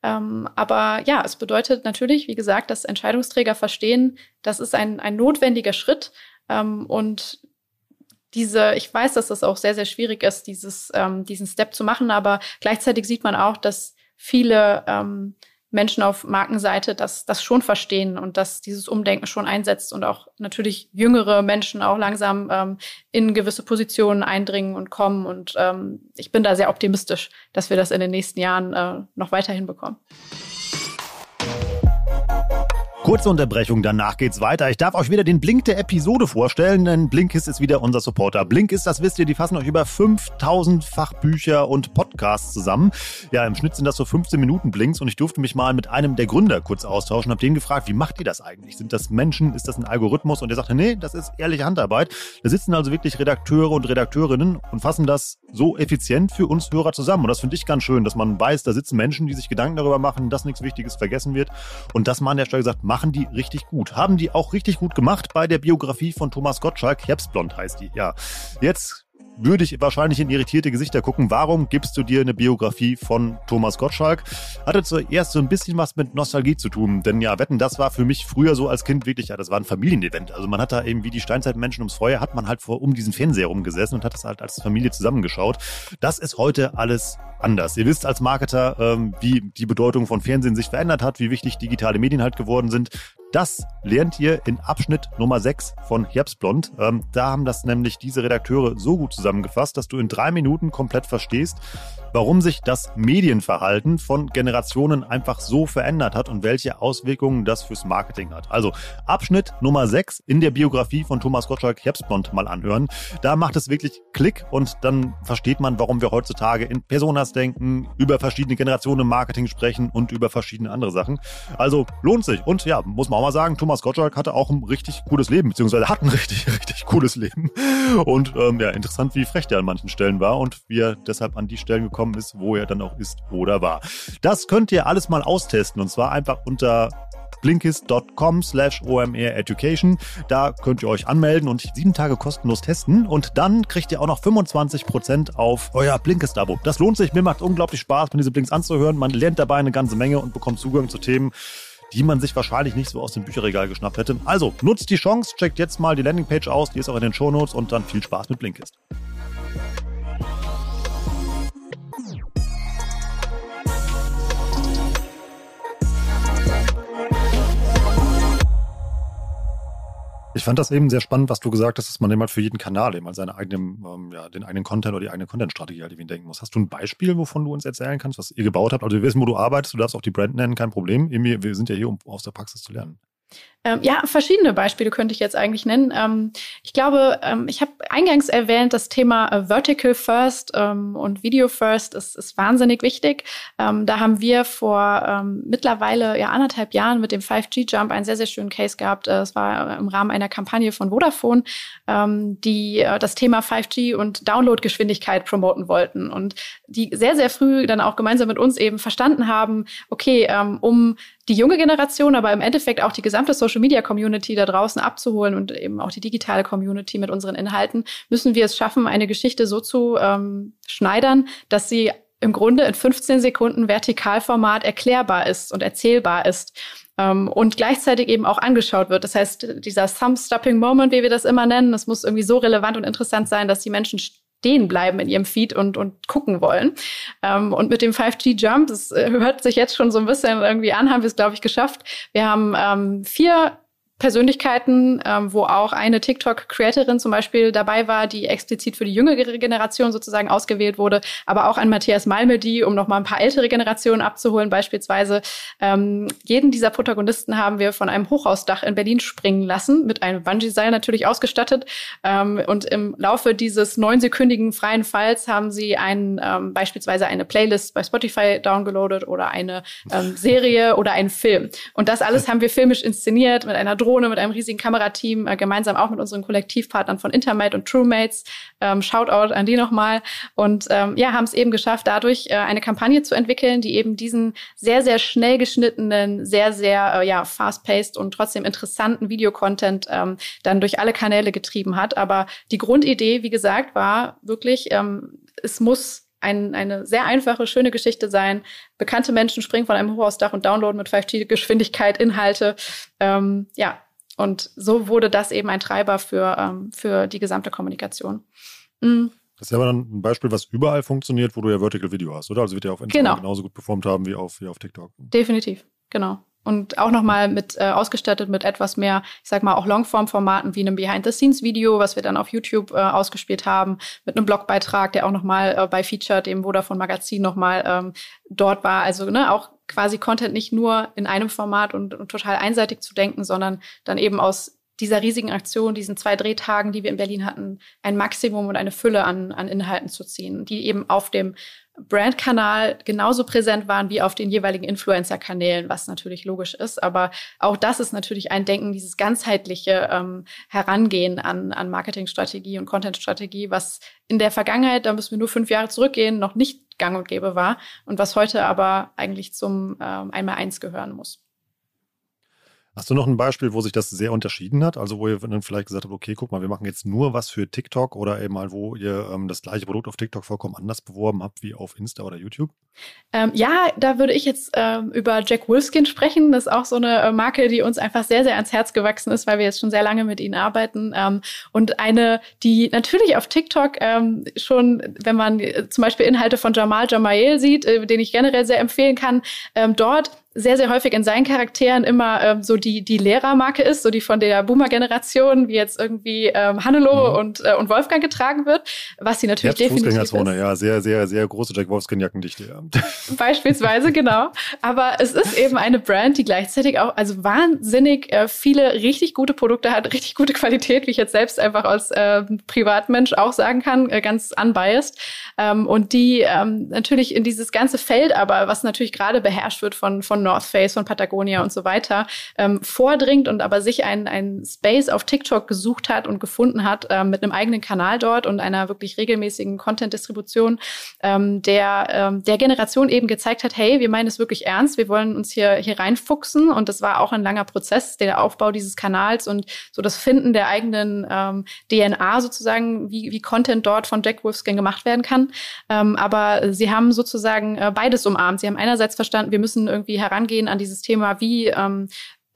Ähm, aber ja, es bedeutet natürlich, wie gesagt, dass Entscheidungsträger verstehen, das ist ein, ein notwendiger Schritt. Ähm, und diese, ich weiß, dass das auch sehr, sehr schwierig ist, dieses, ähm, diesen Step zu machen, aber gleichzeitig sieht man auch, dass viele ähm, Menschen auf Markenseite das, das schon verstehen und dass dieses Umdenken schon einsetzt und auch natürlich jüngere Menschen auch langsam ähm, in gewisse Positionen eindringen und kommen. Und ähm, ich bin da sehr optimistisch, dass wir das in den nächsten Jahren äh, noch weiterhin bekommen. Kurze Unterbrechung, danach geht's weiter. Ich darf euch wieder den Blink der Episode vorstellen, denn Blinkist ist wieder unser Supporter. Blinkist, das wisst ihr, die fassen euch über 5000 Fachbücher und Podcasts zusammen. Ja, im Schnitt sind das so 15 Minuten Blinks und ich durfte mich mal mit einem der Gründer kurz austauschen, habe den gefragt, wie macht ihr das eigentlich? Sind das Menschen? Ist das ein Algorithmus? Und er sagte, nee, das ist ehrliche Handarbeit. Da sitzen also wirklich Redakteure und Redakteurinnen und fassen das so effizient für uns Hörer zusammen. Und das finde ich ganz schön, dass man weiß, da sitzen Menschen, die sich Gedanken darüber machen, dass nichts Wichtiges vergessen wird und dass man an der Stelle sagt, mach machen die richtig gut. Haben die auch richtig gut gemacht bei der Biografie von Thomas Gottschalk. Herbstblond heißt die, ja. Jetzt würde ich wahrscheinlich in irritierte Gesichter gucken. Warum gibst du dir eine Biografie von Thomas Gottschalk? Hatte zuerst so ein bisschen was mit Nostalgie zu tun. Denn ja, wetten, das war für mich früher so als Kind wirklich, ja, das war ein Familienevent. Also man hat da eben wie die Steinzeitmenschen ums Feuer, hat man halt vor um diesen Fernseher rumgesessen und hat das halt als Familie zusammengeschaut. Das ist heute alles anders. Ihr wisst als Marketer, ähm, wie die Bedeutung von Fernsehen sich verändert hat, wie wichtig digitale Medien halt geworden sind. Das lernt ihr in Abschnitt Nummer 6 von Herbstblond. Ähm, da haben das nämlich diese Redakteure so gut zusammengefasst, dass du in drei Minuten komplett verstehst, warum sich das Medienverhalten von Generationen einfach so verändert hat und welche Auswirkungen das fürs Marketing hat. Also Abschnitt Nummer 6 in der Biografie von Thomas Gottschalk Herbstblond mal anhören. Da macht es wirklich Klick und dann versteht man, warum wir heutzutage in Personas denken, über verschiedene Generationen im Marketing sprechen und über verschiedene andere Sachen. Also lohnt sich. Und ja, muss man auch mal sagen, Thomas Gottschalk hatte auch ein richtig cooles Leben, beziehungsweise hat ein richtig, richtig cooles Leben. Und ähm, ja, interessant, wie frech der an manchen Stellen war und wie er deshalb an die Stellen gekommen gekommen ist, wo er dann auch ist oder war. Das könnt ihr alles mal austesten und zwar einfach unter blinkist.com slash omreducation. Da könnt ihr euch anmelden und sieben Tage kostenlos testen und dann kriegt ihr auch noch 25% auf euer Blinkist-Abo. Das lohnt sich, mir macht unglaublich Spaß, mir diese Blinks anzuhören. Man lernt dabei eine ganze Menge und bekommt Zugang zu Themen, die man sich wahrscheinlich nicht so aus dem Bücherregal geschnappt hätte. Also nutzt die Chance, checkt jetzt mal die Landingpage aus, die ist auch in den Shownotes und dann viel Spaß mit Blinkist. Ich fand das eben sehr spannend, was du gesagt hast, dass man immer für jeden Kanal eben seine eigenen, ähm, ja, den eigenen Content oder die eigene Content-Strategie halt irgendwie denken muss. Hast du ein Beispiel, wovon du uns erzählen kannst, was ihr gebaut habt? Also wir wissen, wo du arbeitest, du darfst auch die Brand nennen, kein Problem. wir sind ja hier, um aus der Praxis zu lernen. Ähm, ja, verschiedene Beispiele könnte ich jetzt eigentlich nennen. Ähm, ich glaube, ähm, ich habe eingangs erwähnt, das Thema äh, Vertical First ähm, und Video First ist, ist wahnsinnig wichtig. Ähm, da haben wir vor ähm, mittlerweile ja anderthalb Jahren mit dem 5G-Jump einen sehr, sehr schönen Case gehabt. Äh, es war im Rahmen einer Kampagne von Vodafone, die äh, das Thema 5G und Downloadgeschwindigkeit promoten wollten und die sehr, sehr früh dann auch gemeinsam mit uns eben verstanden haben, okay, um die junge Generation, aber im Endeffekt auch die gesamte Social Media Community da draußen abzuholen und eben auch die digitale Community mit unseren Inhalten, müssen wir es schaffen, eine Geschichte so zu ähm, schneidern, dass sie im Grunde in 15 Sekunden Vertikalformat erklärbar ist und erzählbar ist ähm, und gleichzeitig eben auch angeschaut wird. Das heißt, dieser Thumb-Stopping Moment, wie wir das immer nennen, das muss irgendwie so relevant und interessant sein, dass die Menschen stehen bleiben in ihrem Feed und, und gucken wollen. Ähm, und mit dem 5G-Jump, das äh, hört sich jetzt schon so ein bisschen irgendwie an, haben wir es, glaube ich, geschafft. Wir haben ähm, vier Persönlichkeiten, ähm, wo auch eine TikTok-Creatorin zum Beispiel dabei war, die explizit für die jüngere Generation sozusagen ausgewählt wurde, aber auch ein Matthias Malmedy, um noch mal ein paar ältere Generationen abzuholen beispielsweise. Ähm, jeden dieser Protagonisten haben wir von einem Hochhausdach in Berlin springen lassen, mit einem Bungee-Seil natürlich ausgestattet. Ähm, und im Laufe dieses neunsekündigen freien Falls haben sie einen, ähm, beispielsweise eine Playlist bei Spotify downgeloadet oder eine ähm, Serie oder einen Film. Und das alles haben wir filmisch inszeniert mit einer Drohne mit einem riesigen Kamerateam, äh, gemeinsam auch mit unseren Kollektivpartnern von Intermate und TrueMates. Ähm, Shoutout an die nochmal. Und ähm, ja, haben es eben geschafft, dadurch äh, eine Kampagne zu entwickeln, die eben diesen sehr, sehr schnell geschnittenen, sehr, sehr äh, ja, fast-paced und trotzdem interessanten Videocontent ähm, dann durch alle Kanäle getrieben hat. Aber die Grundidee, wie gesagt, war wirklich, ähm, es muss ein, eine sehr einfache, schöne Geschichte sein. Bekannte Menschen springen von einem Hochhausdach und downloaden mit 5G-Geschwindigkeit Inhalte. Ähm, ja, und so wurde das eben ein Treiber für, ähm, für die gesamte Kommunikation. Mhm. Das ist aber dann ein Beispiel, was überall funktioniert, wo du ja Vertical Video hast, oder? Also wird ja auf Instagram genau. genauso gut performt haben wie auf, wie auf TikTok. Definitiv, genau und auch nochmal mit äh, ausgestattet mit etwas mehr, ich sag mal, auch Longform-Formaten wie einem Behind-the-Scenes-Video, was wir dann auf YouTube äh, ausgespielt haben, mit einem Blogbeitrag, der auch nochmal äh, bei Feature, dem Vodafone Magazin nochmal ähm, dort war. Also ne, auch quasi Content nicht nur in einem Format und, und total einseitig zu denken, sondern dann eben aus dieser riesigen Aktion, diesen zwei Drehtagen, die wir in Berlin hatten, ein Maximum und eine Fülle an, an Inhalten zu ziehen, die eben auf dem Brandkanal genauso präsent waren wie auf den jeweiligen Influencer-Kanälen, was natürlich logisch ist. Aber auch das ist natürlich ein Denken, dieses ganzheitliche ähm, Herangehen an, an Marketingstrategie und Contentstrategie, was in der Vergangenheit, da müssen wir nur fünf Jahre zurückgehen, noch nicht gang und gäbe war und was heute aber eigentlich zum ähm, Einmal-Eins gehören muss. Hast du noch ein Beispiel, wo sich das sehr unterschieden hat? Also wo ihr dann vielleicht gesagt habt, okay, guck mal, wir machen jetzt nur was für TikTok oder eben mal, wo ihr ähm, das gleiche Produkt auf TikTok vollkommen anders beworben habt wie auf Insta oder YouTube? Ähm, ja, da würde ich jetzt ähm, über Jack Wolfskin sprechen. Das ist auch so eine äh, Marke, die uns einfach sehr, sehr ans Herz gewachsen ist, weil wir jetzt schon sehr lange mit ihnen arbeiten. Ähm, und eine, die natürlich auf TikTok ähm, schon, wenn man äh, zum Beispiel Inhalte von Jamal Jamael sieht, äh, den ich generell sehr empfehlen kann, ähm, dort sehr, sehr häufig in seinen Charakteren immer ähm, so die, die Lehrermarke ist, so die von der Boomer-Generation, wie jetzt irgendwie ähm, Hannelore mhm. und, äh, und Wolfgang getragen wird, was sie natürlich definitiv ist. Ja, sehr, sehr, sehr große Jack Wolfskin-Jackendichte. Ja. Beispielsweise, genau. Aber es ist eben eine Brand, die gleichzeitig auch also wahnsinnig äh, viele richtig gute Produkte hat, richtig gute Qualität, wie ich jetzt selbst einfach als äh, Privatmensch auch sagen kann, äh, ganz unbiased. Ähm, und die ähm, natürlich in dieses ganze Feld, aber was natürlich gerade beherrscht wird von, von North Face, von Patagonia und so weiter, ähm, vordringt und aber sich ein, ein Space auf TikTok gesucht hat und gefunden hat ähm, mit einem eigenen Kanal dort und einer wirklich regelmäßigen Content-Distribution, ähm, der ähm, der Generation eben gezeigt hat, hey, wir meinen es wirklich ernst, wir wollen uns hier, hier reinfuchsen und das war auch ein langer Prozess, der Aufbau dieses Kanals und so das Finden der eigenen ähm, DNA sozusagen, wie, wie Content dort von Jack Wolfskin gemacht werden kann. Ähm, aber sie haben sozusagen äh, beides umarmt. Sie haben einerseits verstanden, wir müssen irgendwie herangehen an dieses Thema, wie ähm,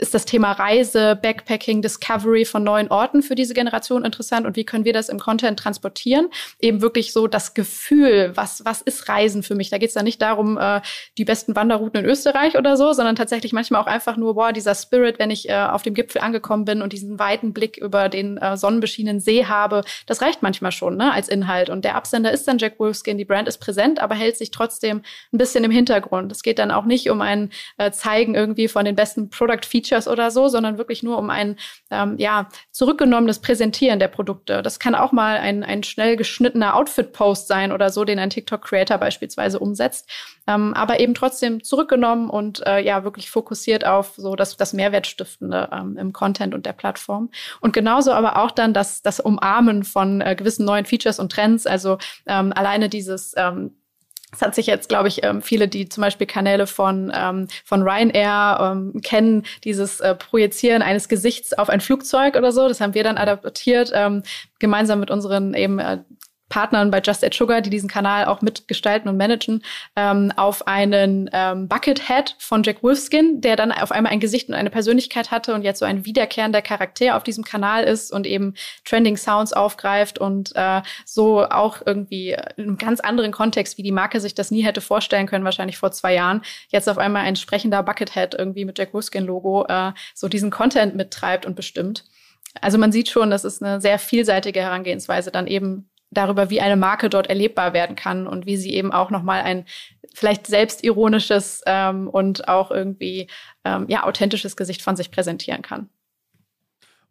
ist das Thema Reise, Backpacking, Discovery von neuen Orten für diese Generation interessant und wie können wir das im Content transportieren? Eben wirklich so das Gefühl, was, was ist Reisen für mich? Da geht es dann nicht darum, äh, die besten Wanderrouten in Österreich oder so, sondern tatsächlich manchmal auch einfach nur, boah, dieser Spirit, wenn ich äh, auf dem Gipfel angekommen bin und diesen weiten Blick über den äh, sonnenbeschienenen See habe, das reicht manchmal schon ne, als Inhalt. Und der Absender ist dann Jack Wolfskin, die Brand ist präsent, aber hält sich trotzdem ein bisschen im Hintergrund. Es geht dann auch nicht um ein äh, Zeigen irgendwie von den besten Product Features Features oder so, sondern wirklich nur um ein ähm, ja, zurückgenommenes Präsentieren der Produkte. Das kann auch mal ein, ein schnell geschnittener Outfit-Post sein oder so, den ein TikTok-Creator beispielsweise umsetzt. Ähm, aber eben trotzdem zurückgenommen und äh, ja wirklich fokussiert auf so das, das Mehrwertstiftende ähm, im Content und der Plattform. Und genauso aber auch dann das, das Umarmen von äh, gewissen neuen Features und Trends. Also ähm, alleine dieses ähm, es hat sich jetzt, glaube ich, ähm, viele, die zum Beispiel Kanäle von, ähm, von Ryanair ähm, kennen, dieses äh, Projizieren eines Gesichts auf ein Flugzeug oder so. Das haben wir dann adaptiert, gemeinsam mit unseren eben äh, Partnern bei Just Add Sugar, die diesen Kanal auch mitgestalten und managen, ähm, auf einen ähm, Buckethead von Jack Wolfskin, der dann auf einmal ein Gesicht und eine Persönlichkeit hatte und jetzt so ein wiederkehrender Charakter auf diesem Kanal ist und eben Trending Sounds aufgreift und äh, so auch irgendwie in einem ganz anderen Kontext, wie die Marke sich das nie hätte vorstellen können, wahrscheinlich vor zwei Jahren, jetzt auf einmal ein sprechender Buckethead irgendwie mit Jack Wolfskin-Logo äh, so diesen Content mittreibt und bestimmt. Also man sieht schon, das ist eine sehr vielseitige Herangehensweise, dann eben darüber, wie eine Marke dort erlebbar werden kann und wie sie eben auch nochmal ein vielleicht selbstironisches ähm, und auch irgendwie ähm, ja authentisches Gesicht von sich präsentieren kann.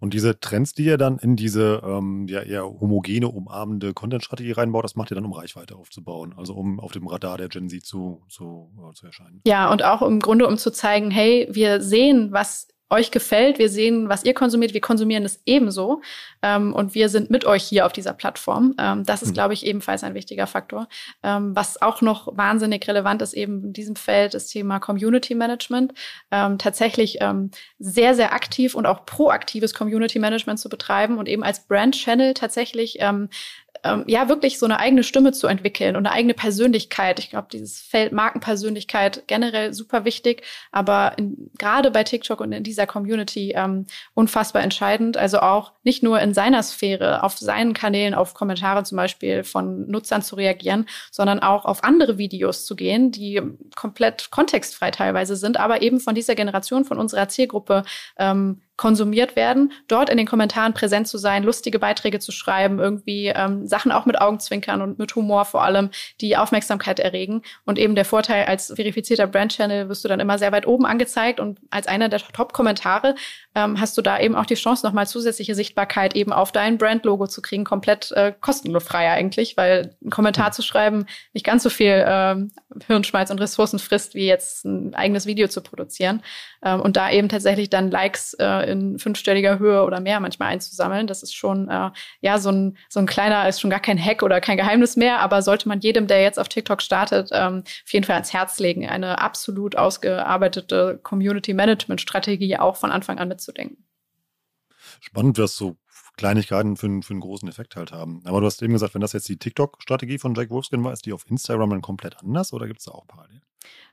Und diese Trends, die ihr dann in diese ähm, ja, eher homogene, umarmende Content-Strategie reinbaut, das macht ihr dann, um Reichweite aufzubauen, also um auf dem Radar der Gen Z zu, zu, uh, zu erscheinen. Ja, und auch im Grunde, um zu zeigen, hey, wir sehen, was euch gefällt. Wir sehen, was ihr konsumiert. Wir konsumieren es ebenso. Ähm, und wir sind mit euch hier auf dieser Plattform. Ähm, das ist, mhm. glaube ich, ebenfalls ein wichtiger Faktor. Ähm, was auch noch wahnsinnig relevant ist, eben in diesem Feld, das Thema Community Management. Ähm, tatsächlich ähm, sehr, sehr aktiv und auch proaktives Community Management zu betreiben und eben als Brand Channel tatsächlich ähm, ja wirklich so eine eigene Stimme zu entwickeln und eine eigene Persönlichkeit. Ich glaube, dieses Feld Markenpersönlichkeit generell super wichtig, aber gerade bei TikTok und in dieser Community ähm, unfassbar entscheidend. Also auch nicht nur in seiner Sphäre, auf seinen Kanälen, auf Kommentare zum Beispiel von Nutzern zu reagieren, sondern auch auf andere Videos zu gehen, die komplett kontextfrei teilweise sind, aber eben von dieser Generation, von unserer Zielgruppe ähm, konsumiert werden, dort in den Kommentaren präsent zu sein, lustige Beiträge zu schreiben, irgendwie ähm, Sachen auch mit Augenzwinkern und mit Humor vor allem, die Aufmerksamkeit erregen. Und eben der Vorteil, als verifizierter Brand-Channel wirst du dann immer sehr weit oben angezeigt und als einer der Top-Kommentare ähm, hast du da eben auch die Chance, nochmal zusätzliche Sichtbarkeit eben auf dein Brand-Logo zu kriegen, komplett äh, kostenfrei eigentlich, weil ein Kommentar mhm. zu schreiben nicht ganz so viel ähm, Hirnschmalz und Ressourcen frisst, wie jetzt ein eigenes Video zu produzieren. Ähm, und da eben tatsächlich dann Likes äh, in fünfstelliger Höhe oder mehr manchmal einzusammeln. Das ist schon äh, ja so ein, so ein kleiner, ist schon gar kein Hack oder kein Geheimnis mehr, aber sollte man jedem, der jetzt auf TikTok startet, ähm, auf jeden Fall ans Herz legen, eine absolut ausgearbeitete Community-Management-Strategie auch von Anfang an mitzudenken. Spannend, was so Kleinigkeiten für, für einen großen Effekt halt haben. Aber du hast eben gesagt, wenn das jetzt die TikTok-Strategie von Jack Wolfskin war, ist die auf Instagram dann komplett anders oder gibt es da auch Parallelen?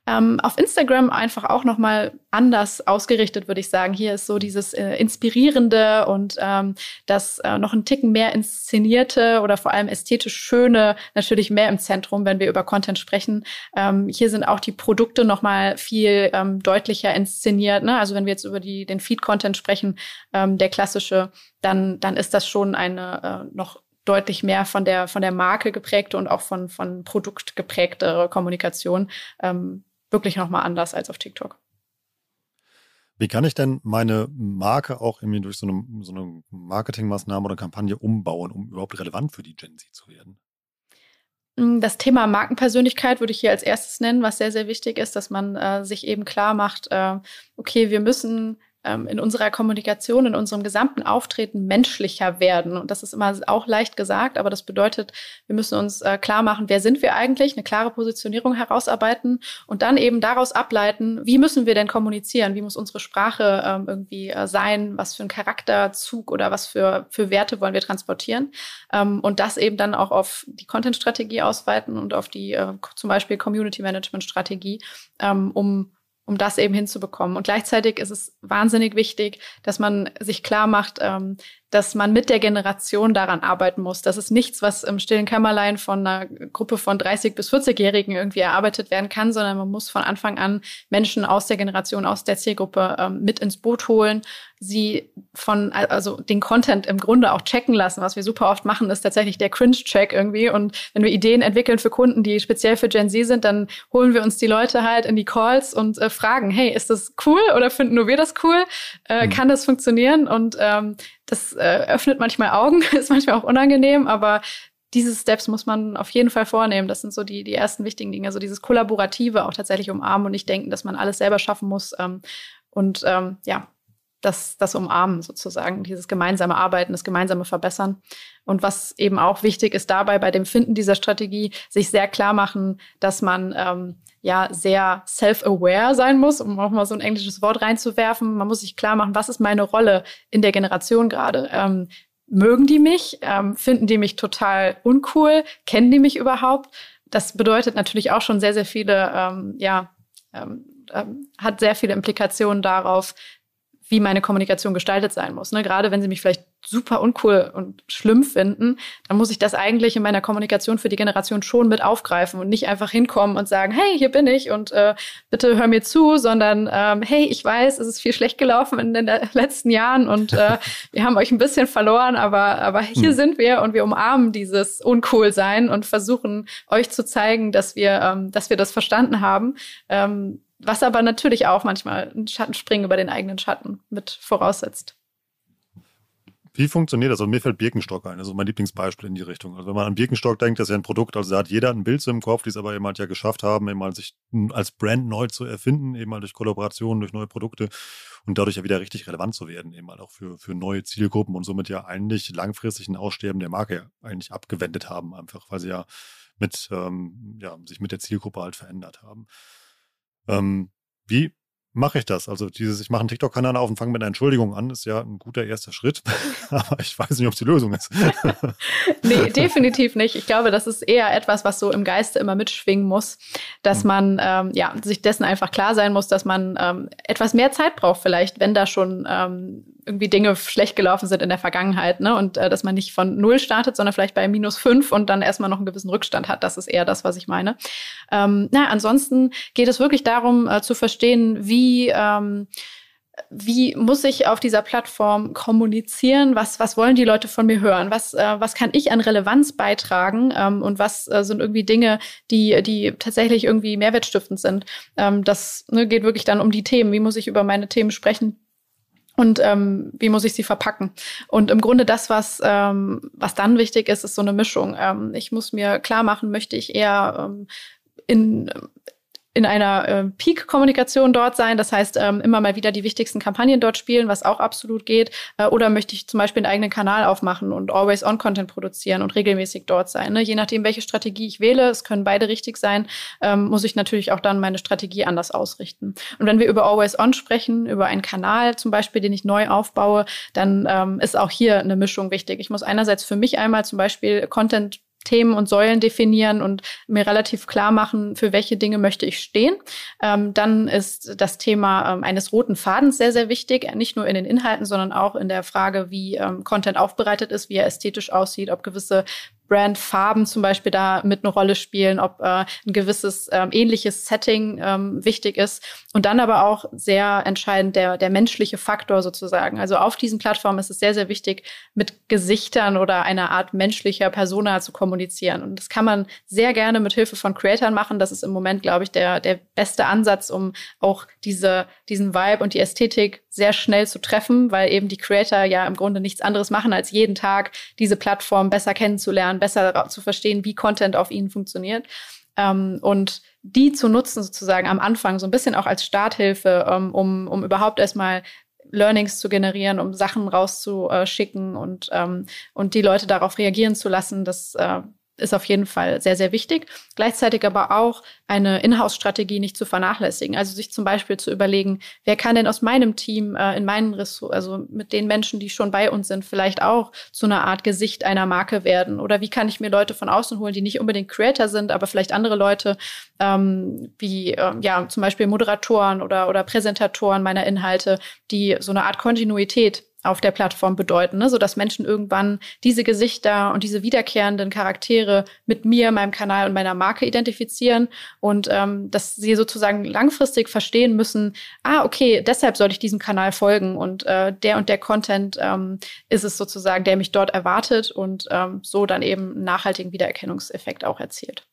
Ähm, auf Instagram einfach auch nochmal anders ausgerichtet, würde ich sagen. Hier ist so dieses äh, Inspirierende und ähm, das äh, noch ein Ticken mehr inszenierte oder vor allem ästhetisch Schöne natürlich mehr im Zentrum, wenn wir über Content sprechen. Ähm, hier sind auch die Produkte nochmal viel ähm, deutlicher inszeniert. Ne? Also wenn wir jetzt über die, den Feed-Content sprechen, ähm, der klassische, dann, dann ist das schon eine äh, noch deutlich mehr von der, von der Marke geprägte und auch von, von Produkt geprägte Kommunikation ähm, wirklich nochmal anders als auf TikTok. Wie kann ich denn meine Marke auch irgendwie durch so eine, so eine Marketingmaßnahme oder Kampagne umbauen, um überhaupt relevant für die Gen Z zu werden? Mm, das Thema Markenpersönlichkeit würde ich hier als erstes nennen, was sehr, sehr wichtig ist, dass man äh, sich eben klar macht, äh, okay, wir müssen in unserer Kommunikation, in unserem gesamten Auftreten menschlicher werden. Und das ist immer auch leicht gesagt, aber das bedeutet, wir müssen uns äh, klar machen, wer sind wir eigentlich, eine klare Positionierung herausarbeiten und dann eben daraus ableiten, wie müssen wir denn kommunizieren, wie muss unsere Sprache ähm, irgendwie äh, sein, was für ein Charakterzug oder was für, für Werte wollen wir transportieren? Ähm, und das eben dann auch auf die Content-Strategie ausweiten und auf die äh, zum Beispiel Community-Management-Strategie, ähm, um um das eben hinzubekommen. Und gleichzeitig ist es wahnsinnig wichtig, dass man sich klar macht, ähm, dass man mit der Generation daran arbeiten muss. Das ist nichts, was im stillen Kämmerlein von einer Gruppe von 30 bis 40-Jährigen irgendwie erarbeitet werden kann, sondern man muss von Anfang an Menschen aus der Generation, aus der Zielgruppe ähm, mit ins Boot holen, sie von, also den Content im Grunde auch checken lassen. Was wir super oft machen, ist tatsächlich der Cringe-Check irgendwie. Und wenn wir Ideen entwickeln für Kunden, die speziell für Gen Z sind, dann holen wir uns die Leute halt in die Calls und äh, fragen, hey, ist das cool oder finden nur wir das cool? Äh, mhm. Kann das funktionieren? Und ähm, das äh, öffnet manchmal Augen, ist manchmal auch unangenehm, aber diese Steps muss man auf jeden Fall vornehmen. Das sind so die, die ersten wichtigen Dinge. So dieses Kollaborative auch tatsächlich umarmen und nicht denken, dass man alles selber schaffen muss. Ähm, und ähm, ja, das, das Umarmen sozusagen, dieses gemeinsame Arbeiten, das gemeinsame Verbessern. Und was eben auch wichtig ist dabei bei dem Finden dieser Strategie, sich sehr klar machen, dass man ähm, ja sehr self-aware sein muss, um auch mal so ein englisches Wort reinzuwerfen. Man muss sich klar machen, was ist meine Rolle in der Generation gerade? Ähm, mögen die mich? Ähm, finden die mich total uncool? Kennen die mich überhaupt? Das bedeutet natürlich auch schon sehr, sehr viele, ähm, ja, ähm, ähm hat sehr viele Implikationen darauf, wie meine Kommunikation gestaltet sein muss. Ne? Gerade wenn sie mich vielleicht super uncool und schlimm finden, dann muss ich das eigentlich in meiner Kommunikation für die Generation schon mit aufgreifen und nicht einfach hinkommen und sagen, hey, hier bin ich und äh, bitte hör mir zu, sondern ähm, hey, ich weiß, es ist viel schlecht gelaufen in den letzten Jahren und äh, wir haben euch ein bisschen verloren, aber, aber hier hm. sind wir und wir umarmen dieses Uncool-Sein und versuchen euch zu zeigen, dass wir, ähm, dass wir das verstanden haben. Ähm, was aber natürlich auch manchmal ein Schattenspringen über den eigenen Schatten mit voraussetzt. Wie funktioniert das? Also mir fällt Birkenstock ein, also mein Lieblingsbeispiel in die Richtung. Also wenn man an Birkenstock denkt, das ist ja ein Produkt, also da hat jeder ein Bild so im Kopf, die es aber eben halt ja geschafft haben, eben mal sich als Brand neu zu erfinden, eben mal durch Kollaborationen, durch neue Produkte und dadurch ja wieder richtig relevant zu werden, eben mal auch für, für neue Zielgruppen und somit ja eigentlich langfristig ein Aussterben der Marke eigentlich abgewendet haben, einfach weil sie ja mit, ähm, ja, sich mit der Zielgruppe halt verändert haben. Ähm, wie mache ich das? Also dieses, ich mache einen TikTok-Kanal auf und fange mit einer Entschuldigung an, ist ja ein guter erster Schritt. Aber ich weiß nicht, ob es die Lösung ist. nee, definitiv nicht. Ich glaube, das ist eher etwas, was so im Geiste immer mitschwingen muss, dass mhm. man ähm, ja, sich dessen einfach klar sein muss, dass man ähm, etwas mehr Zeit braucht, vielleicht, wenn da schon ähm, irgendwie Dinge schlecht gelaufen sind in der Vergangenheit, ne? Und äh, dass man nicht von null startet, sondern vielleicht bei minus fünf und dann erstmal noch einen gewissen Rückstand hat. Das ist eher das, was ich meine. Ähm, na, ansonsten geht es wirklich darum, äh, zu verstehen, wie ähm, wie muss ich auf dieser Plattform kommunizieren? Was, was wollen die Leute von mir hören? Was, äh, was kann ich an Relevanz beitragen? Ähm, und was äh, sind irgendwie Dinge, die, die tatsächlich irgendwie mehrwertstiftend sind? Ähm, das ne, geht wirklich dann um die Themen. Wie muss ich über meine Themen sprechen? Und ähm, wie muss ich sie verpacken? Und im Grunde das, was, ähm, was dann wichtig ist, ist so eine Mischung. Ähm, ich muss mir klar machen, möchte ich eher ähm, in in einer äh, Peak-Kommunikation dort sein, das heißt ähm, immer mal wieder die wichtigsten Kampagnen dort spielen, was auch absolut geht. Äh, oder möchte ich zum Beispiel einen eigenen Kanal aufmachen und Always-on-Content produzieren und regelmäßig dort sein. Ne? Je nachdem, welche Strategie ich wähle, es können beide richtig sein, ähm, muss ich natürlich auch dann meine Strategie anders ausrichten. Und wenn wir über Always-on sprechen, über einen Kanal zum Beispiel, den ich neu aufbaue, dann ähm, ist auch hier eine Mischung wichtig. Ich muss einerseits für mich einmal zum Beispiel Content Themen und Säulen definieren und mir relativ klar machen, für welche Dinge möchte ich stehen. Ähm, dann ist das Thema ähm, eines roten Fadens sehr, sehr wichtig, nicht nur in den Inhalten, sondern auch in der Frage, wie ähm, Content aufbereitet ist, wie er ästhetisch aussieht, ob gewisse Brandfarben zum Beispiel da mit eine Rolle spielen, ob äh, ein gewisses ähm, ähnliches Setting ähm, wichtig ist. Und dann aber auch sehr entscheidend der, der menschliche Faktor sozusagen. Also auf diesen Plattformen ist es sehr, sehr wichtig, mit Gesichtern oder einer Art menschlicher Persona zu kommunizieren. Und das kann man sehr gerne mit Hilfe von Creatern machen. Das ist im Moment, glaube ich, der, der beste Ansatz, um auch diese, diesen Vibe und die Ästhetik sehr schnell zu treffen, weil eben die Creator ja im Grunde nichts anderes machen, als jeden Tag diese Plattform besser kennenzulernen, besser zu verstehen, wie Content auf ihnen funktioniert. Ähm, und die zu nutzen sozusagen am Anfang so ein bisschen auch als Starthilfe, ähm, um, um überhaupt erstmal Learnings zu generieren, um Sachen rauszuschicken und, ähm, und die Leute darauf reagieren zu lassen, das äh, ist auf jeden Fall sehr, sehr wichtig. Gleichzeitig aber auch eine Inhouse-Strategie nicht zu vernachlässigen. Also sich zum Beispiel zu überlegen, wer kann denn aus meinem Team, äh, in meinen Ressourcen, also mit den Menschen, die schon bei uns sind, vielleicht auch zu einer Art Gesicht einer Marke werden? Oder wie kann ich mir Leute von außen holen, die nicht unbedingt Creator sind, aber vielleicht andere Leute, ähm, wie äh, ja zum Beispiel Moderatoren oder, oder Präsentatoren meiner Inhalte, die so eine Art Kontinuität auf der Plattform bedeuten, ne? sodass Menschen irgendwann diese Gesichter und diese wiederkehrenden Charaktere mit mir, meinem Kanal und meiner Marke identifizieren und ähm, dass sie sozusagen langfristig verstehen müssen, ah, okay, deshalb soll ich diesem Kanal folgen und äh, der und der Content ähm, ist es sozusagen, der mich dort erwartet und ähm, so dann eben nachhaltigen Wiedererkennungseffekt auch erzielt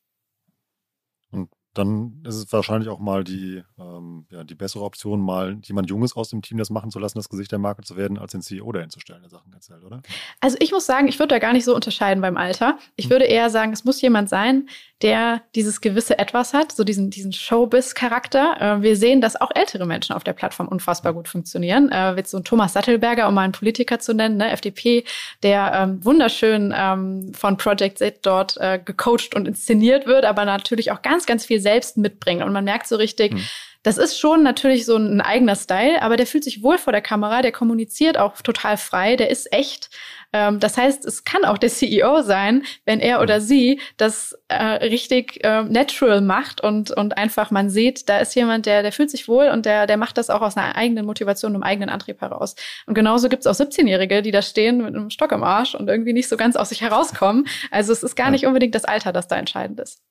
dann ist es wahrscheinlich auch mal die, ähm, ja, die bessere Option, mal jemand Junges aus dem Team das machen zu lassen, das Gesicht der Marke zu werden, als den CEO dahin zu stellen, der Sachen erzählt, oder? Also ich muss sagen, ich würde da gar nicht so unterscheiden beim Alter. Ich hm. würde eher sagen, es muss jemand sein, der dieses gewisse Etwas hat, so diesen, diesen Showbiz-Charakter. Äh, wir sehen, dass auch ältere Menschen auf der Plattform unfassbar gut funktionieren. Äh, wird so ein Thomas Sattelberger, um mal einen Politiker zu nennen, ne, FDP, der ähm, wunderschön ähm, von Project Z dort äh, gecoacht und inszeniert wird, aber natürlich auch ganz, ganz viel selbst mitbringt. Und man merkt so richtig, hm. Das ist schon natürlich so ein eigener Style, aber der fühlt sich wohl vor der Kamera, der kommuniziert auch total frei, der ist echt. Ähm, das heißt, es kann auch der CEO sein, wenn er oder sie das äh, richtig äh, natural macht und, und einfach man sieht, da ist jemand, der, der fühlt sich wohl und der, der macht das auch aus einer eigenen Motivation, einem eigenen Antrieb heraus. Und genauso gibt es auch 17-Jährige, die da stehen mit einem Stock im Arsch und irgendwie nicht so ganz aus sich herauskommen. Also es ist gar nicht unbedingt das Alter, das da entscheidend ist.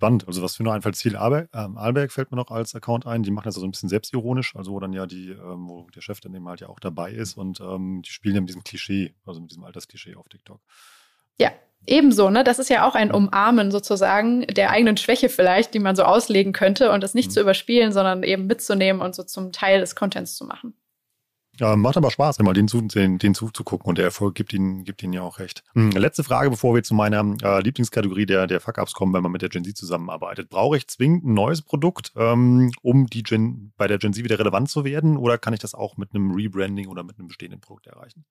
Spannend. Also was für nur Einfallsziel Alberg, ähm, Alberg fällt mir noch als Account ein. Die machen das so ein bisschen selbstironisch, also wo dann ja die, ähm, wo der Chef dann eben halt ja auch dabei ist und ähm, die spielen ja mit diesem Klischee, also mit diesem Altersklischee auf TikTok. Ja, ebenso, ne? Das ist ja auch ein Umarmen sozusagen der eigenen Schwäche vielleicht, die man so auslegen könnte und das nicht mhm. zu überspielen, sondern eben mitzunehmen und so zum Teil des Contents zu machen. Ja, macht aber Spaß, immer den, zu, den, den zuzugucken und der Erfolg gibt ihnen, gibt ihnen ja auch recht. Hm, letzte Frage, bevor wir zu meiner äh, Lieblingskategorie der, der Fuck-Ups kommen, wenn man mit der Gen Z zusammenarbeitet. Brauche ich zwingend ein neues Produkt, ähm, um die Gen, bei der Gen Z wieder relevant zu werden oder kann ich das auch mit einem Rebranding oder mit einem bestehenden Produkt erreichen?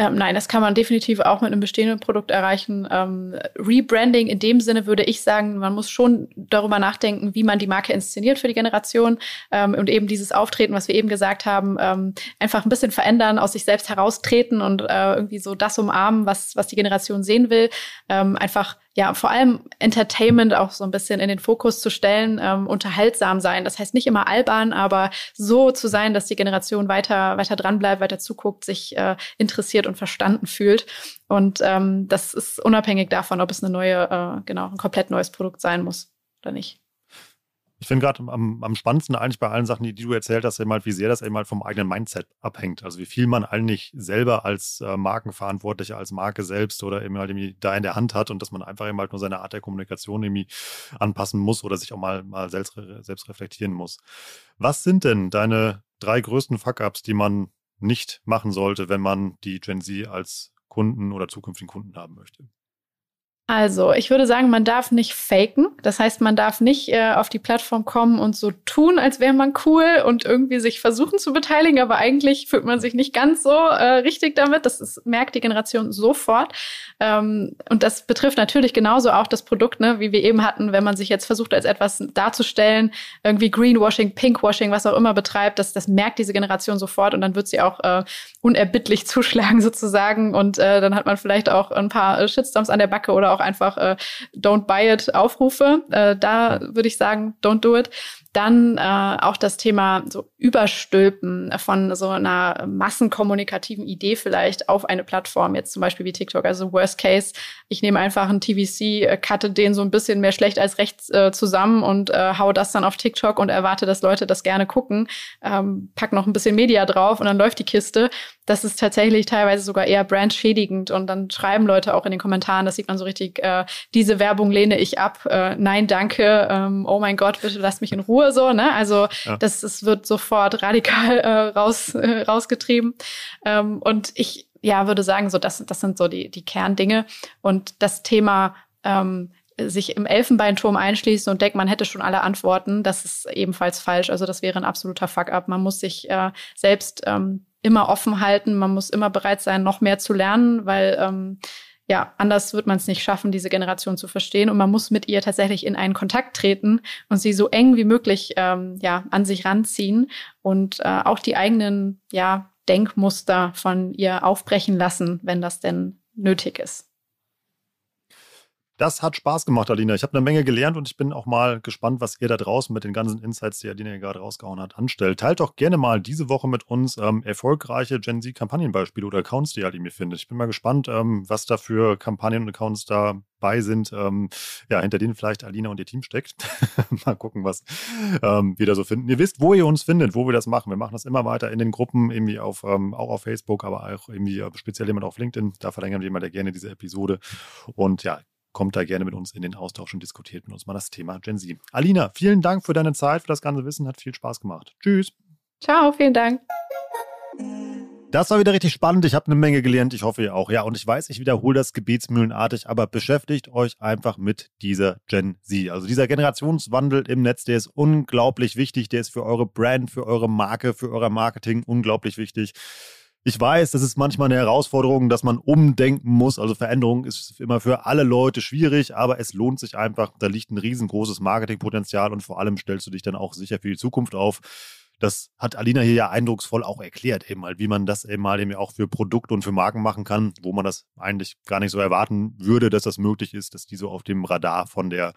Ähm, nein, das kann man definitiv auch mit einem bestehenden Produkt erreichen. Ähm, Rebranding in dem Sinne würde ich sagen, man muss schon darüber nachdenken, wie man die Marke inszeniert für die Generation ähm, und eben dieses Auftreten, was wir eben gesagt haben, ähm, einfach ein bisschen verändern, aus sich selbst heraustreten und äh, irgendwie so das umarmen, was, was die Generation sehen will. Ähm, einfach ja, vor allem Entertainment auch so ein bisschen in den Fokus zu stellen, ähm, unterhaltsam sein. Das heißt nicht immer albern, aber so zu sein, dass die Generation weiter, weiter dran bleibt, weiter zuguckt, sich äh, interessiert und verstanden fühlt. Und ähm, das ist unabhängig davon, ob es eine neue, äh, genau, ein komplett neues Produkt sein muss oder nicht. Ich finde gerade am, am spannendsten eigentlich bei allen Sachen, die, die du erzählt hast, eben halt, wie sehr das eben halt vom eigenen Mindset abhängt. Also wie viel man eigentlich selber als äh, Markenverantwortlicher, als Marke selbst oder eben halt irgendwie da in der Hand hat und dass man einfach eben halt nur seine Art der Kommunikation irgendwie anpassen muss oder sich auch mal, mal selbst, selbst reflektieren muss. Was sind denn deine drei größten Fuck-Ups, die man nicht machen sollte, wenn man die Gen Z als Kunden oder zukünftigen Kunden haben möchte? Also, ich würde sagen, man darf nicht faken. Das heißt, man darf nicht äh, auf die Plattform kommen und so tun, als wäre man cool und irgendwie sich versuchen zu beteiligen, aber eigentlich fühlt man sich nicht ganz so äh, richtig damit. Das ist, merkt die Generation sofort. Ähm, und das betrifft natürlich genauso auch das Produkt, ne, wie wir eben hatten, wenn man sich jetzt versucht, als etwas darzustellen, irgendwie Greenwashing, Pinkwashing, was auch immer betreibt, das, das merkt diese Generation sofort und dann wird sie auch äh, unerbittlich zuschlagen sozusagen und äh, dann hat man vielleicht auch ein paar Shitstorms an der Backe oder auch auch einfach äh, Don't Buy It Aufrufe. Äh, da würde ich sagen, don't do it. Dann äh, auch das Thema so Überstülpen von so einer massenkommunikativen Idee vielleicht auf eine Plattform, jetzt zum Beispiel wie TikTok. Also Worst Case, ich nehme einfach einen TVC, äh, cutte den so ein bisschen mehr schlecht als rechts äh, zusammen und äh, hau das dann auf TikTok und erwarte, dass Leute das gerne gucken. Ähm, pack noch ein bisschen Media drauf und dann läuft die Kiste. Das ist tatsächlich teilweise sogar eher brandschädigend und dann schreiben Leute auch in den Kommentaren, das sieht man so richtig, äh, diese Werbung lehne ich ab, äh, nein, danke, ähm, oh mein Gott, bitte lass mich in Ruhe Ruhe so, ne? Also ja. das, das wird sofort radikal äh, raus, äh, rausgetrieben. Ähm, und ich ja würde sagen, so das, das sind so die, die Kerndinge. Und das Thema ähm, sich im Elfenbeinturm einschließen und denkt, man hätte schon alle Antworten, das ist ebenfalls falsch. Also das wäre ein absoluter Fuck-up. Man muss sich äh, selbst ähm, immer offen halten, man muss immer bereit sein, noch mehr zu lernen, weil ähm, ja, anders wird man es nicht schaffen, diese Generation zu verstehen. Und man muss mit ihr tatsächlich in einen Kontakt treten und sie so eng wie möglich ähm, ja, an sich ranziehen und äh, auch die eigenen ja, Denkmuster von ihr aufbrechen lassen, wenn das denn nötig ist. Das hat Spaß gemacht, Alina. Ich habe eine Menge gelernt und ich bin auch mal gespannt, was ihr da draußen mit den ganzen Insights, die Alina gerade rausgehauen hat, anstellt. Teilt doch gerne mal diese Woche mit uns ähm, erfolgreiche Gen Z-Kampagnenbeispiele oder Accounts, die ihr mir findet. Ich bin mal gespannt, ähm, was da für Kampagnen und Accounts dabei sind, ähm, ja, hinter denen vielleicht Alina und ihr Team steckt. mal gucken, was ähm, wir da so finden. Ihr wisst, wo ihr uns findet, wo wir das machen. Wir machen das immer weiter in den Gruppen, irgendwie auf, ähm, auch auf Facebook, aber auch irgendwie äh, speziell jemand auf LinkedIn. Da verlängern wir immer gerne diese Episode. Und ja, kommt da gerne mit uns in den Austausch und diskutiert mit uns mal das Thema Gen Z. Alina, vielen Dank für deine Zeit, für das ganze Wissen, hat viel Spaß gemacht. Tschüss. Ciao, vielen Dank. Das war wieder richtig spannend. Ich habe eine Menge gelernt. Ich hoffe ihr auch. Ja, und ich weiß, ich wiederhole das gebetsmühlenartig, aber beschäftigt euch einfach mit dieser Gen Z. Also dieser Generationswandel im Netz, der ist unglaublich wichtig. Der ist für eure Brand, für eure Marke, für euer Marketing unglaublich wichtig. Ich weiß, das ist manchmal eine Herausforderung, dass man umdenken muss. Also Veränderung ist immer für alle Leute schwierig, aber es lohnt sich einfach. Da liegt ein riesengroßes Marketingpotenzial und vor allem stellst du dich dann auch sicher für die Zukunft auf. Das hat Alina hier ja eindrucksvoll auch erklärt, eben mal, wie man das eben mal eben auch für Produkte und für Marken machen kann, wo man das eigentlich gar nicht so erwarten würde, dass das möglich ist, dass die so auf dem Radar von der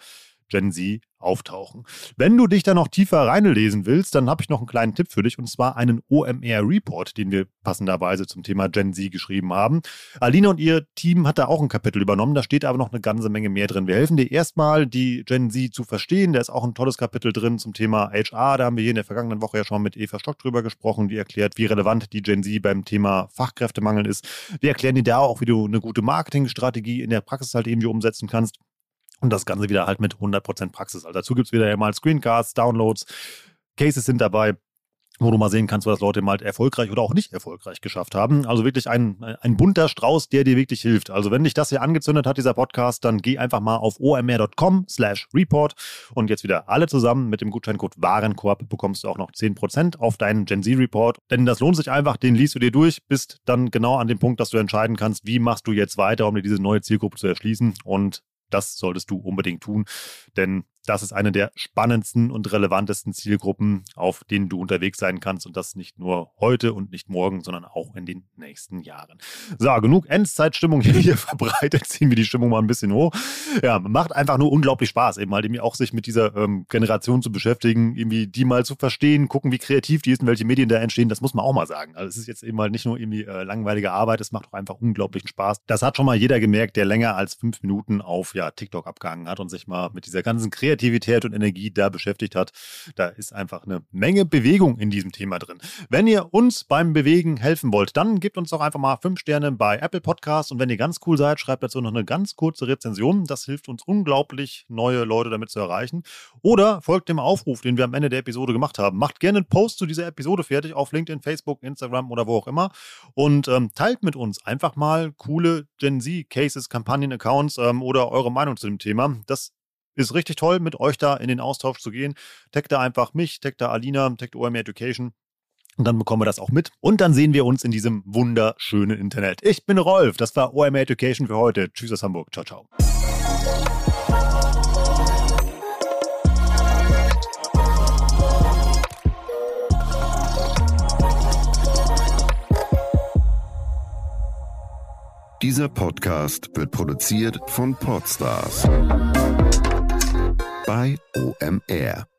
Gen Z auftauchen. Wenn du dich da noch tiefer reinlesen willst, dann habe ich noch einen kleinen Tipp für dich und zwar einen OMR-Report, den wir passenderweise zum Thema Gen Z geschrieben haben. Alina und ihr Team hat da auch ein Kapitel übernommen, da steht aber noch eine ganze Menge mehr drin. Wir helfen dir erstmal, die Gen Z zu verstehen. Da ist auch ein tolles Kapitel drin zum Thema HR. Da haben wir hier in der vergangenen Woche ja schon mit Eva Stock drüber gesprochen, die erklärt, wie relevant die Gen Z beim Thema Fachkräftemangel ist. Wir erklären dir da auch, wie du eine gute Marketingstrategie in der Praxis halt irgendwie umsetzen kannst. Und das Ganze wieder halt mit 100% Praxis. Also dazu gibt es wieder mal Screencasts, Downloads, Cases sind dabei, wo du mal sehen kannst, was Leute mal erfolgreich oder auch nicht erfolgreich geschafft haben. Also wirklich ein, ein bunter Strauß, der dir wirklich hilft. Also wenn dich das hier angezündet hat, dieser Podcast, dann geh einfach mal auf omr.com slash report und jetzt wieder alle zusammen mit dem Gutscheincode Warenkorb bekommst du auch noch 10% auf deinen Gen Z Report. Denn das lohnt sich einfach, den liest du dir durch, bist dann genau an dem Punkt, dass du entscheiden kannst, wie machst du jetzt weiter, um dir diese neue Zielgruppe zu erschließen und das solltest du unbedingt tun, denn das ist eine der spannendsten und relevantesten Zielgruppen, auf denen du unterwegs sein kannst und das nicht nur heute und nicht morgen, sondern auch in den nächsten Jahren. So, genug Endzeitstimmung hier verbreitet, ziehen wir die Stimmung mal ein bisschen hoch. Ja, macht einfach nur unglaublich Spaß, eben mal irgendwie auch sich mit dieser ähm, Generation zu beschäftigen, irgendwie die mal zu verstehen, gucken, wie kreativ die ist und welche Medien da entstehen, das muss man auch mal sagen. Also es ist jetzt eben mal nicht nur irgendwie äh, langweilige Arbeit, es macht auch einfach unglaublichen Spaß. Das hat schon mal jeder gemerkt, der länger als fünf Minuten auf ja, TikTok abgehangen hat und sich mal mit dieser ganzen Kreativität Kreativität und Energie da beschäftigt hat. Da ist einfach eine Menge Bewegung in diesem Thema drin. Wenn ihr uns beim Bewegen helfen wollt, dann gebt uns doch einfach mal fünf Sterne bei Apple Podcasts und wenn ihr ganz cool seid, schreibt dazu noch eine ganz kurze Rezension. Das hilft uns unglaublich, neue Leute damit zu erreichen. Oder folgt dem Aufruf, den wir am Ende der Episode gemacht haben. Macht gerne einen Post zu dieser Episode fertig auf LinkedIn, Facebook, Instagram oder wo auch immer und ähm, teilt mit uns einfach mal coole Gen Z Cases, Kampagnen, Accounts ähm, oder eure Meinung zu dem Thema. Das ist richtig toll, mit euch da in den Austausch zu gehen. Tag da einfach mich, tag da Alina, tag OMR Education. Und dann bekommen wir das auch mit. Und dann sehen wir uns in diesem wunderschönen Internet. Ich bin Rolf. Das war OMR Education für heute. Tschüss aus Hamburg. Ciao, ciao. Dieser Podcast wird produziert von Podstars bei OMR.